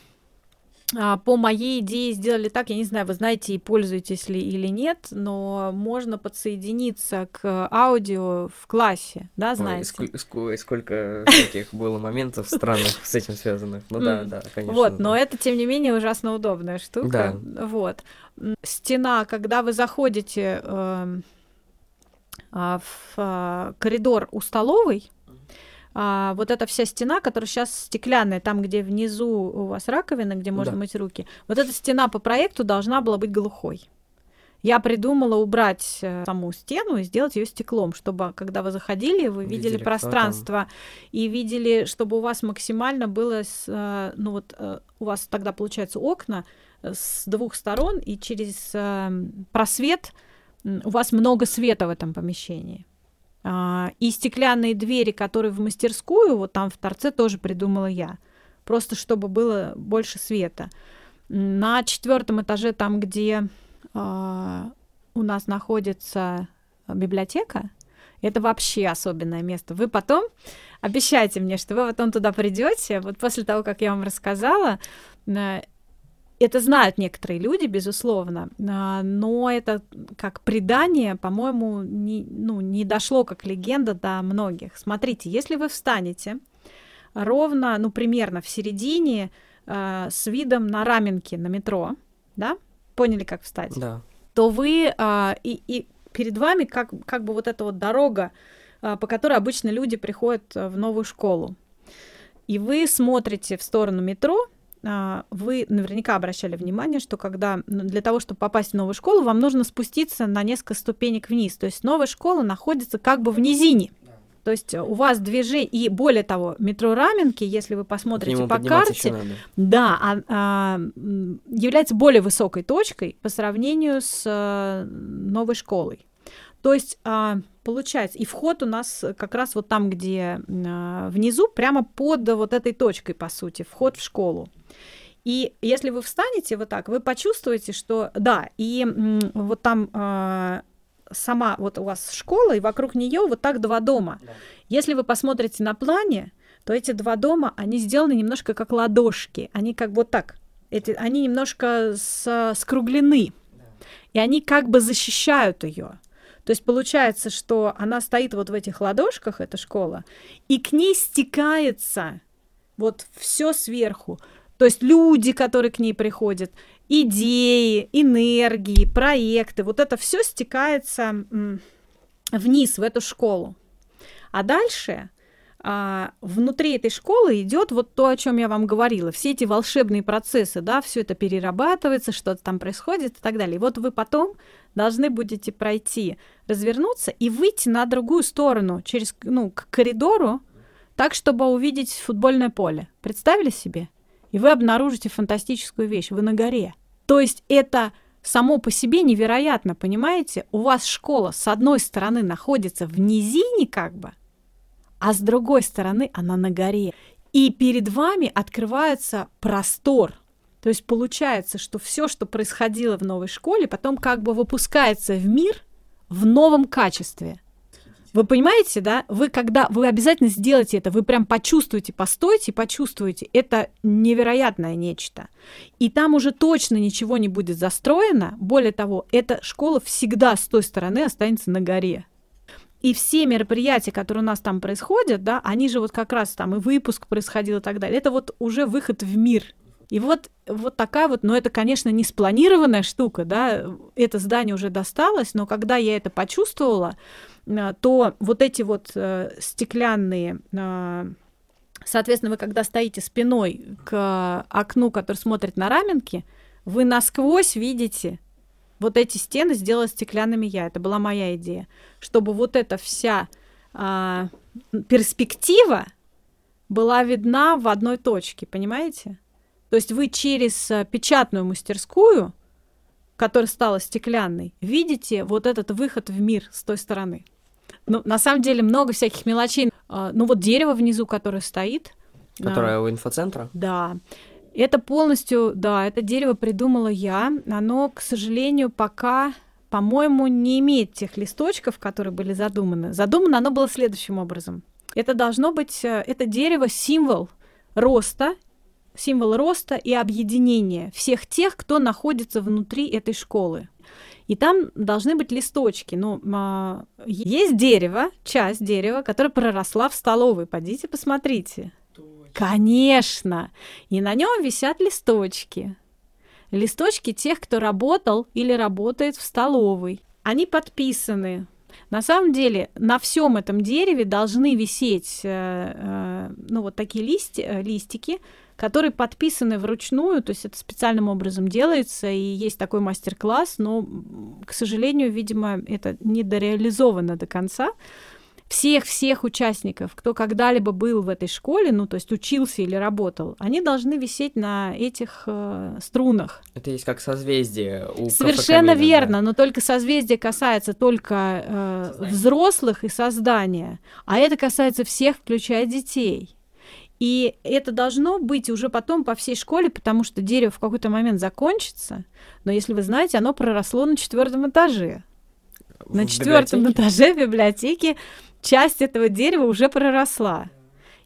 а, по моей идее сделали так, я не знаю, вы знаете и пользуетесь ли или нет, но можно подсоединиться к аудио в классе, да, знаете? Ой, ск- сколько таких было моментов странных с этим связанных. Ну да, да, конечно. Вот, но это, тем не менее, ужасно удобная штука. Да. Вот. Стена, когда вы заходите эм, а, в а, коридор у столовой, а, вот эта вся стена, которая сейчас стеклянная, там, где внизу у вас раковина, где можно да. мыть руки, вот эта стена по проекту должна была быть глухой. Я придумала убрать э, саму стену и сделать ее стеклом, чтобы, когда вы заходили, вы видели, видели пространство и видели, чтобы у вас максимально было, э, ну вот э, у вас тогда получается окна с двух сторон и через просвет у вас много света в этом помещении. А, и стеклянные двери, которые в мастерскую, вот там в торце тоже придумала я. Просто чтобы было больше света. На четвертом этаже, там, где а, у нас находится библиотека, это вообще особенное место. Вы потом обещайте мне, что вы потом туда придете. Вот после того, как я вам рассказала, это знают некоторые люди, безусловно, а, но это как предание, по-моему, не, ну, не дошло как легенда до многих. Смотрите, если вы встанете ровно, ну, примерно в середине э, с видом на раменки на метро, да, поняли, как встать? Да. То вы э, и, и перед вами как, как бы вот эта вот дорога, э, по которой обычно люди приходят в новую школу. И вы смотрите в сторону метро, вы наверняка обращали внимание, что когда ну, для того, чтобы попасть в новую школу, вам нужно спуститься на несколько ступенек вниз. То есть новая школа находится как бы в низине. То есть у вас движение, и более того, метро Раменки, если вы посмотрите по карте, да, а, а, является более высокой точкой по сравнению с а, новой школой. То есть а, получается, и вход у нас как раз вот там, где а, внизу, прямо под вот этой точкой, по сути, вход в школу. И если вы встанете вот так, вы почувствуете, что да, и вот там э, сама вот у вас школа, и вокруг нее вот так два дома. Да. Если вы посмотрите на плане, то эти два дома, они сделаны немножко как ладошки, они как вот так, эти, они немножко с, скруглены, да. и они как бы защищают ее. То есть получается, что она стоит вот в этих ладошках, эта школа, и к ней стекается вот все сверху. То есть люди, которые к ней приходят, идеи, энергии, проекты, вот это все стекается вниз, в эту школу. А дальше а, внутри этой школы идет вот то, о чем я вам говорила, все эти волшебные процессы, да, все это перерабатывается, что-то там происходит и так далее. И вот вы потом должны будете пройти, развернуться и выйти на другую сторону, через, ну, к коридору, так, чтобы увидеть футбольное поле. Представили себе? И вы обнаружите фантастическую вещь. Вы на горе. То есть это само по себе невероятно, понимаете? У вас школа с одной стороны находится в низине как бы, а с другой стороны она на горе. И перед вами открывается простор. То есть получается, что все, что происходило в новой школе, потом как бы выпускается в мир в новом качестве – вы понимаете, да? Вы когда вы обязательно сделаете это, вы прям почувствуете, постойте, почувствуете, это невероятное нечто. И там уже точно ничего не будет застроено. Более того, эта школа всегда с той стороны останется на горе. И все мероприятия, которые у нас там происходят, да, они же вот как раз там и выпуск происходил и так далее. Это вот уже выход в мир. И вот, вот такая вот, но это, конечно, не спланированная штука, да, это здание уже досталось, но когда я это почувствовала, то вот эти вот э, стеклянные э, Соответственно, вы когда стоите спиной к окну, который смотрит на раменки, вы насквозь видите вот эти стены сделала стеклянными я. Это была моя идея. Чтобы вот эта вся а, перспектива была видна в одной точке, понимаете? То есть вы через а, печатную мастерскую, которая стала стеклянной, видите вот этот выход в мир с той стороны. Ну, на самом деле много всяких мелочей. А, ну, вот дерево внизу, которое стоит. Которое а, у инфоцентра? Да. Это полностью, да, это дерево придумала я. Оно, к сожалению, пока, по-моему, не имеет тех листочков, которые были задуманы. Задумано оно было следующим образом. Это должно быть, э, это дерево символ роста, символ роста и объединения всех тех, кто находится внутри этой школы. И там должны быть листочки. Ну, а, есть дерево, часть дерева, которая проросла в столовой. Пойдите, посмотрите. Конечно. И на нем висят листочки. Листочки тех, кто работал или работает в столовой. Они подписаны. На самом деле на всем этом дереве должны висеть э, э, ну, вот такие листи, э, листики, которые подписаны вручную, то есть это специальным образом делается, и есть такой мастер-класс, но, к сожалению, видимо, это не дореализовано до конца всех-всех участников, кто когда-либо был в этой школе, ну, то есть учился или работал, они должны висеть на этих э, струнах. Это есть как созвездие у Совершенно верно, да? но только созвездие касается только э, взрослых и создания, а это касается всех, включая детей. И это должно быть уже потом по всей школе, потому что дерево в какой-то момент закончится. Но если вы знаете, оно проросло на четвертом этаже. На четвертом этаже библиотеки часть этого дерева уже проросла.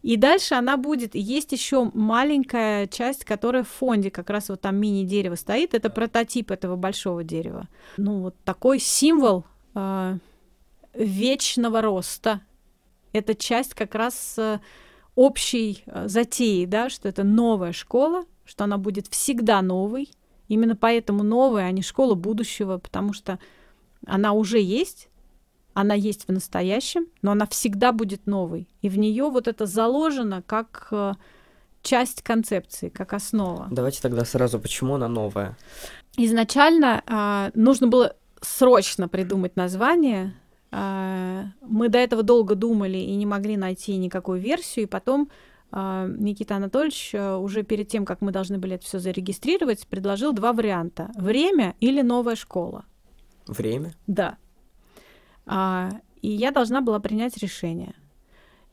И дальше она будет, есть еще маленькая часть, которая в фонде, как раз вот там мини-дерево стоит, это прототип этого большого дерева. Ну, вот такой символ э, вечного роста. Это часть как раз э, общей э, затеи, да, что это новая школа, что она будет всегда новой. Именно поэтому новая, а не школа будущего, потому что она уже есть, она есть в настоящем, но она всегда будет новой. И в нее вот это заложено как э, часть концепции, как основа. Давайте тогда сразу, почему она новая? Изначально э, нужно было срочно придумать название. Э, мы до этого долго думали и не могли найти никакую версию, и потом э, Никита Анатольевич э, уже перед тем, как мы должны были это все зарегистрировать, предложил два варианта: время или новая школа. Время? Да. А, и я должна была принять решение.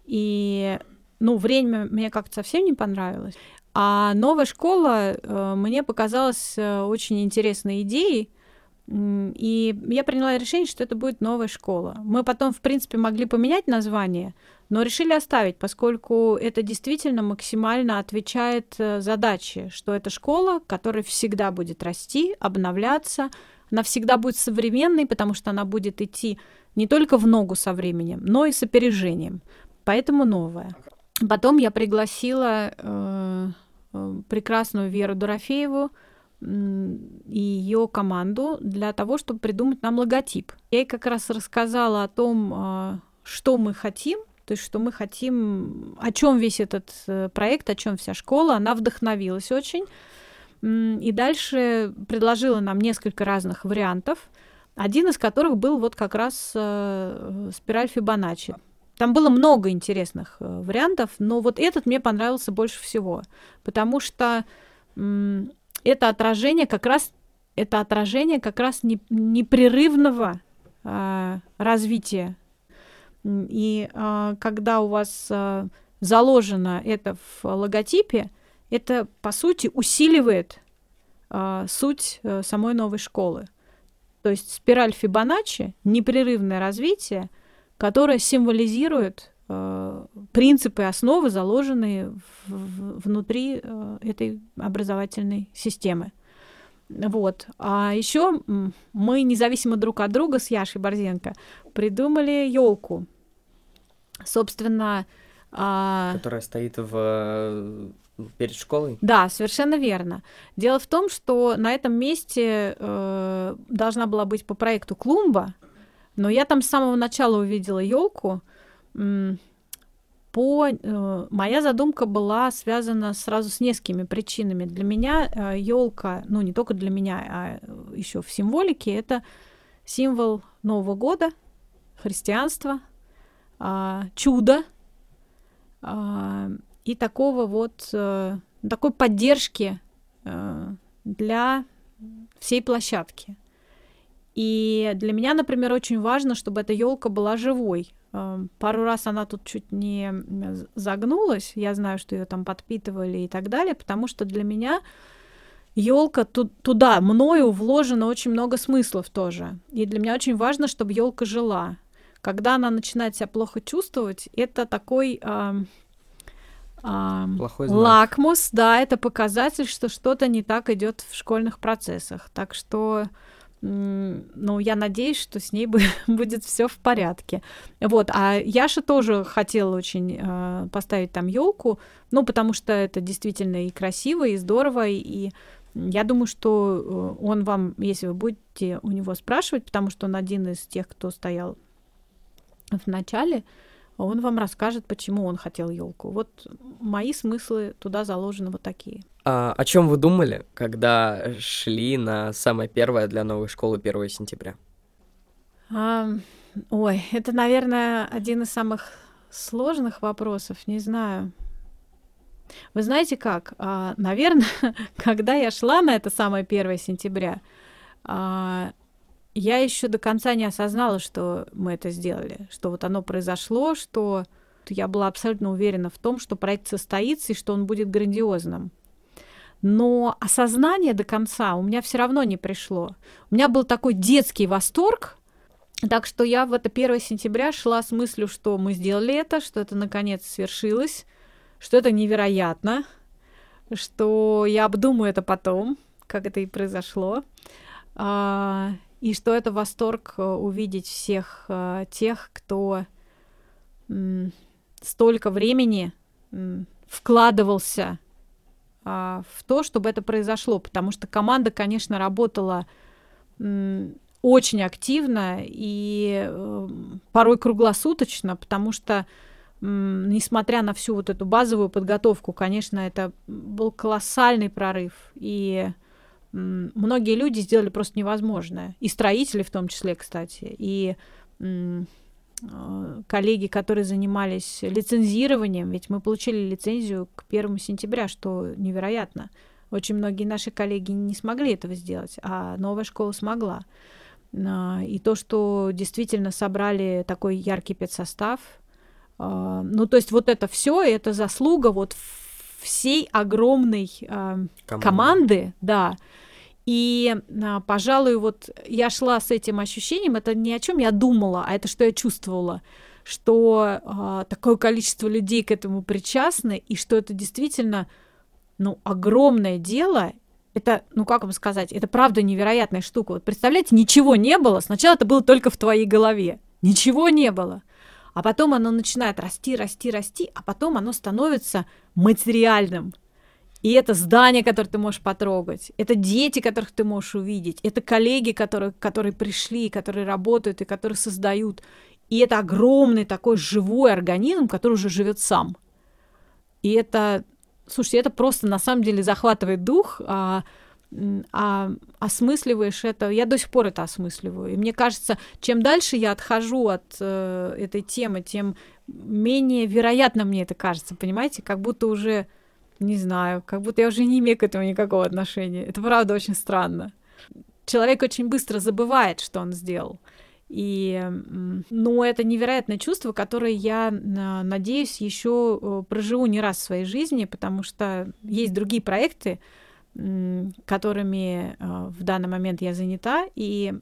И, ну, время мне как-то совсем не понравилось. А новая школа э, мне показалась э, очень интересной идеей, и я приняла решение, что это будет новая школа. Мы потом, в принципе, могли поменять название, но решили оставить, поскольку это действительно максимально отвечает э, задаче, что это школа, которая всегда будет расти, обновляться, она всегда будет современной, потому что она будет идти не только в ногу со временем, но и с опережением. Поэтому новая. Потом я пригласила э, э прекрасную Веру Дорофееву и ее команду для того, чтобы придумать нам логотип. Я ей как раз рассказала о том, э, что мы хотим, то есть что мы хотим, о чем весь этот э, проект, о чем вся школа. Она вдохновилась очень. И дальше предложила нам несколько разных вариантов, один из которых был вот как раз э, спираль Фибоначчи. Там было много интересных э, вариантов, но вот этот мне понравился больше всего, потому что это отражение как раз это отражение как раз не, непрерывного э, развития. И э, когда у вас э, заложено это в логотипе, это, по сути, усиливает э, суть э, самой новой школы. То есть спираль Фибоначчи — непрерывное развитие, которое символизирует принципы основы, заложенные в, в, внутри э, этой образовательной системы. Вот. А еще мы, независимо друг от друга с Яшей Борзенко, придумали елку. Собственно, а... которая стоит в Перед школой? Да, совершенно верно. Дело в том, что на этом месте э, должна была быть по проекту клумба, но я там с самого начала увидела елку. По э, моя задумка была связана сразу с несколькими причинами. Для меня э, елка, ну не только для меня, а еще в символике это символ Нового года, христианства, э, чуда э, и такого вот э, такой поддержки э, для всей площадки. И для меня, например, очень важно, чтобы эта елка была живой. Эм, пару раз она тут чуть не загнулась. Я знаю, что ее там подпитывали и так далее, потому что для меня елка ту- туда, мною вложено очень много смыслов тоже. И для меня очень важно, чтобы елка жила. Когда она начинает себя плохо чувствовать, это такой э, э, лакмус, да, это показатель, что что-то не так идет в школьных процессах. Так что ну, я надеюсь, что с ней будет все в порядке. Вот, а Яша тоже хотела очень э, поставить там елку, ну, потому что это действительно и красиво, и здорово, и я думаю, что э, он вам, если вы будете у него спрашивать, потому что он один из тех, кто стоял в начале, он вам расскажет, почему он хотел елку. Вот мои смыслы туда заложены вот такие. А, о чем вы думали, когда шли на самое первое для новой школы 1 сентября? А, ой, это, наверное, один из самых сложных вопросов, не знаю. Вы знаете как? А, наверное, когда я шла на это самое 1 сентября, а, я еще до конца не осознала, что мы это сделали, что вот оно произошло, что я была абсолютно уверена в том, что проект состоится и что он будет грандиозным. Но осознание до конца у меня все равно не пришло. У меня был такой детский восторг, так что я в это 1 сентября шла с мыслью, что мы сделали это, что это наконец свершилось, что это невероятно, что я обдумаю это потом, как это и произошло. А, и что это восторг э, увидеть всех э, тех, кто столько времени вкладывался а, в то, чтобы это произошло, потому что команда, конечно, работала очень активно и э, порой круглосуточно, потому что несмотря на всю вот эту базовую подготовку, конечно, это был колоссальный прорыв. И многие люди сделали просто невозможное. И строители в том числе, кстати. И коллеги, которые занимались лицензированием, ведь мы получили лицензию к первому сентября, что невероятно. Очень многие наши коллеги не смогли этого сделать, а новая школа смогла. А, и то, что действительно собрали такой яркий педсостав, а, ну, то есть вот это все, это заслуга вот всей огромной э, команды. команды, да. И, э, пожалуй, вот я шла с этим ощущением, это не о чем я думала, а это что я чувствовала, что э, такое количество людей к этому причастны, и что это действительно, ну, огромное дело, это, ну как вам сказать, это правда невероятная штука. Вот представляете, ничего не было, сначала это было только в твоей голове, ничего не было а потом оно начинает расти, расти, расти, а потом оно становится материальным. И это здание, которое ты можешь потрогать, это дети, которых ты можешь увидеть, это коллеги, которые, которые пришли, которые работают и которые создают. И это огромный такой живой организм, который уже живет сам. И это, слушайте, это просто на самом деле захватывает дух. А, а, осмысливаешь это. Я до сих пор это осмысливаю. И мне кажется, чем дальше я отхожу от э, этой темы, тем менее вероятно мне это кажется, понимаете? Как будто уже, не знаю, как будто я уже не имею к этому никакого отношения. Это правда очень странно. Человек очень быстро забывает, что он сделал. И, ну, это невероятное чувство, которое я, надеюсь, еще э, проживу не раз в своей жизни, потому что есть другие проекты, которыми э, в данный момент я занята, и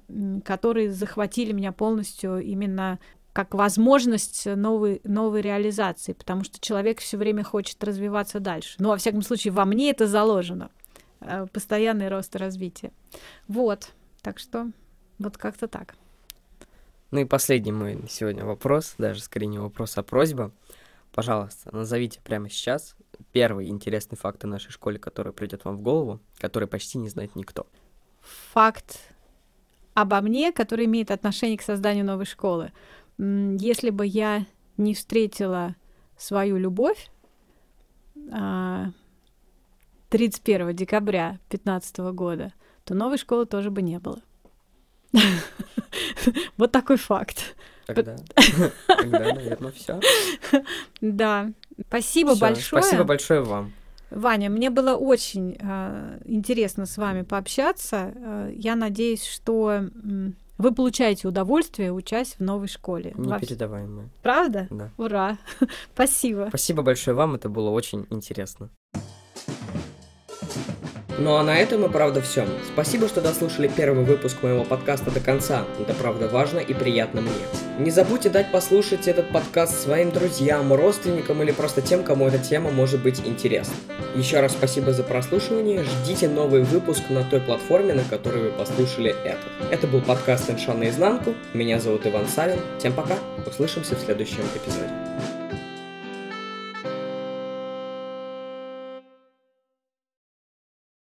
которые захватили меня полностью именно как возможность новой, новой реализации, потому что человек все время хочет развиваться дальше. Ну, во всяком случае, во мне это заложено. Э, постоянный рост и развитие. Вот. Так что вот как-то так. Ну и последний мой сегодня вопрос, даже скорее не вопрос, а просьба. Пожалуйста, назовите прямо сейчас первый интересный факт о нашей школе, который придет вам в голову, который почти не знает никто. Факт обо мне, который имеет отношение к созданию новой школы. Если бы я не встретила свою любовь 31 а, декабря 2015 года, то новой школы тоже бы не было. Вот такой факт. Тогда, тогда наверное, все. Да. Спасибо большое. Спасибо большое вам. Ваня, мне было очень э, интересно с вами пообщаться. Э, я надеюсь, что вы получаете удовольствие, учась в новой школе. Непередаваемое. Правда? Да. Ура! Спасибо. Спасибо большое вам, это было очень интересно. Ну а на этом и правда все. Спасибо, что дослушали первый выпуск моего подкаста до конца. Это правда важно и приятно мне. Не забудьте дать послушать этот подкаст своим друзьям, родственникам или просто тем, кому эта тема может быть интересна. Еще раз спасибо за прослушивание. Ждите новый выпуск на той платформе, на которой вы послушали этот. Это был подкаст «Инша наизнанку». Меня зовут Иван Савин. Всем пока. Услышимся в следующем эпизоде.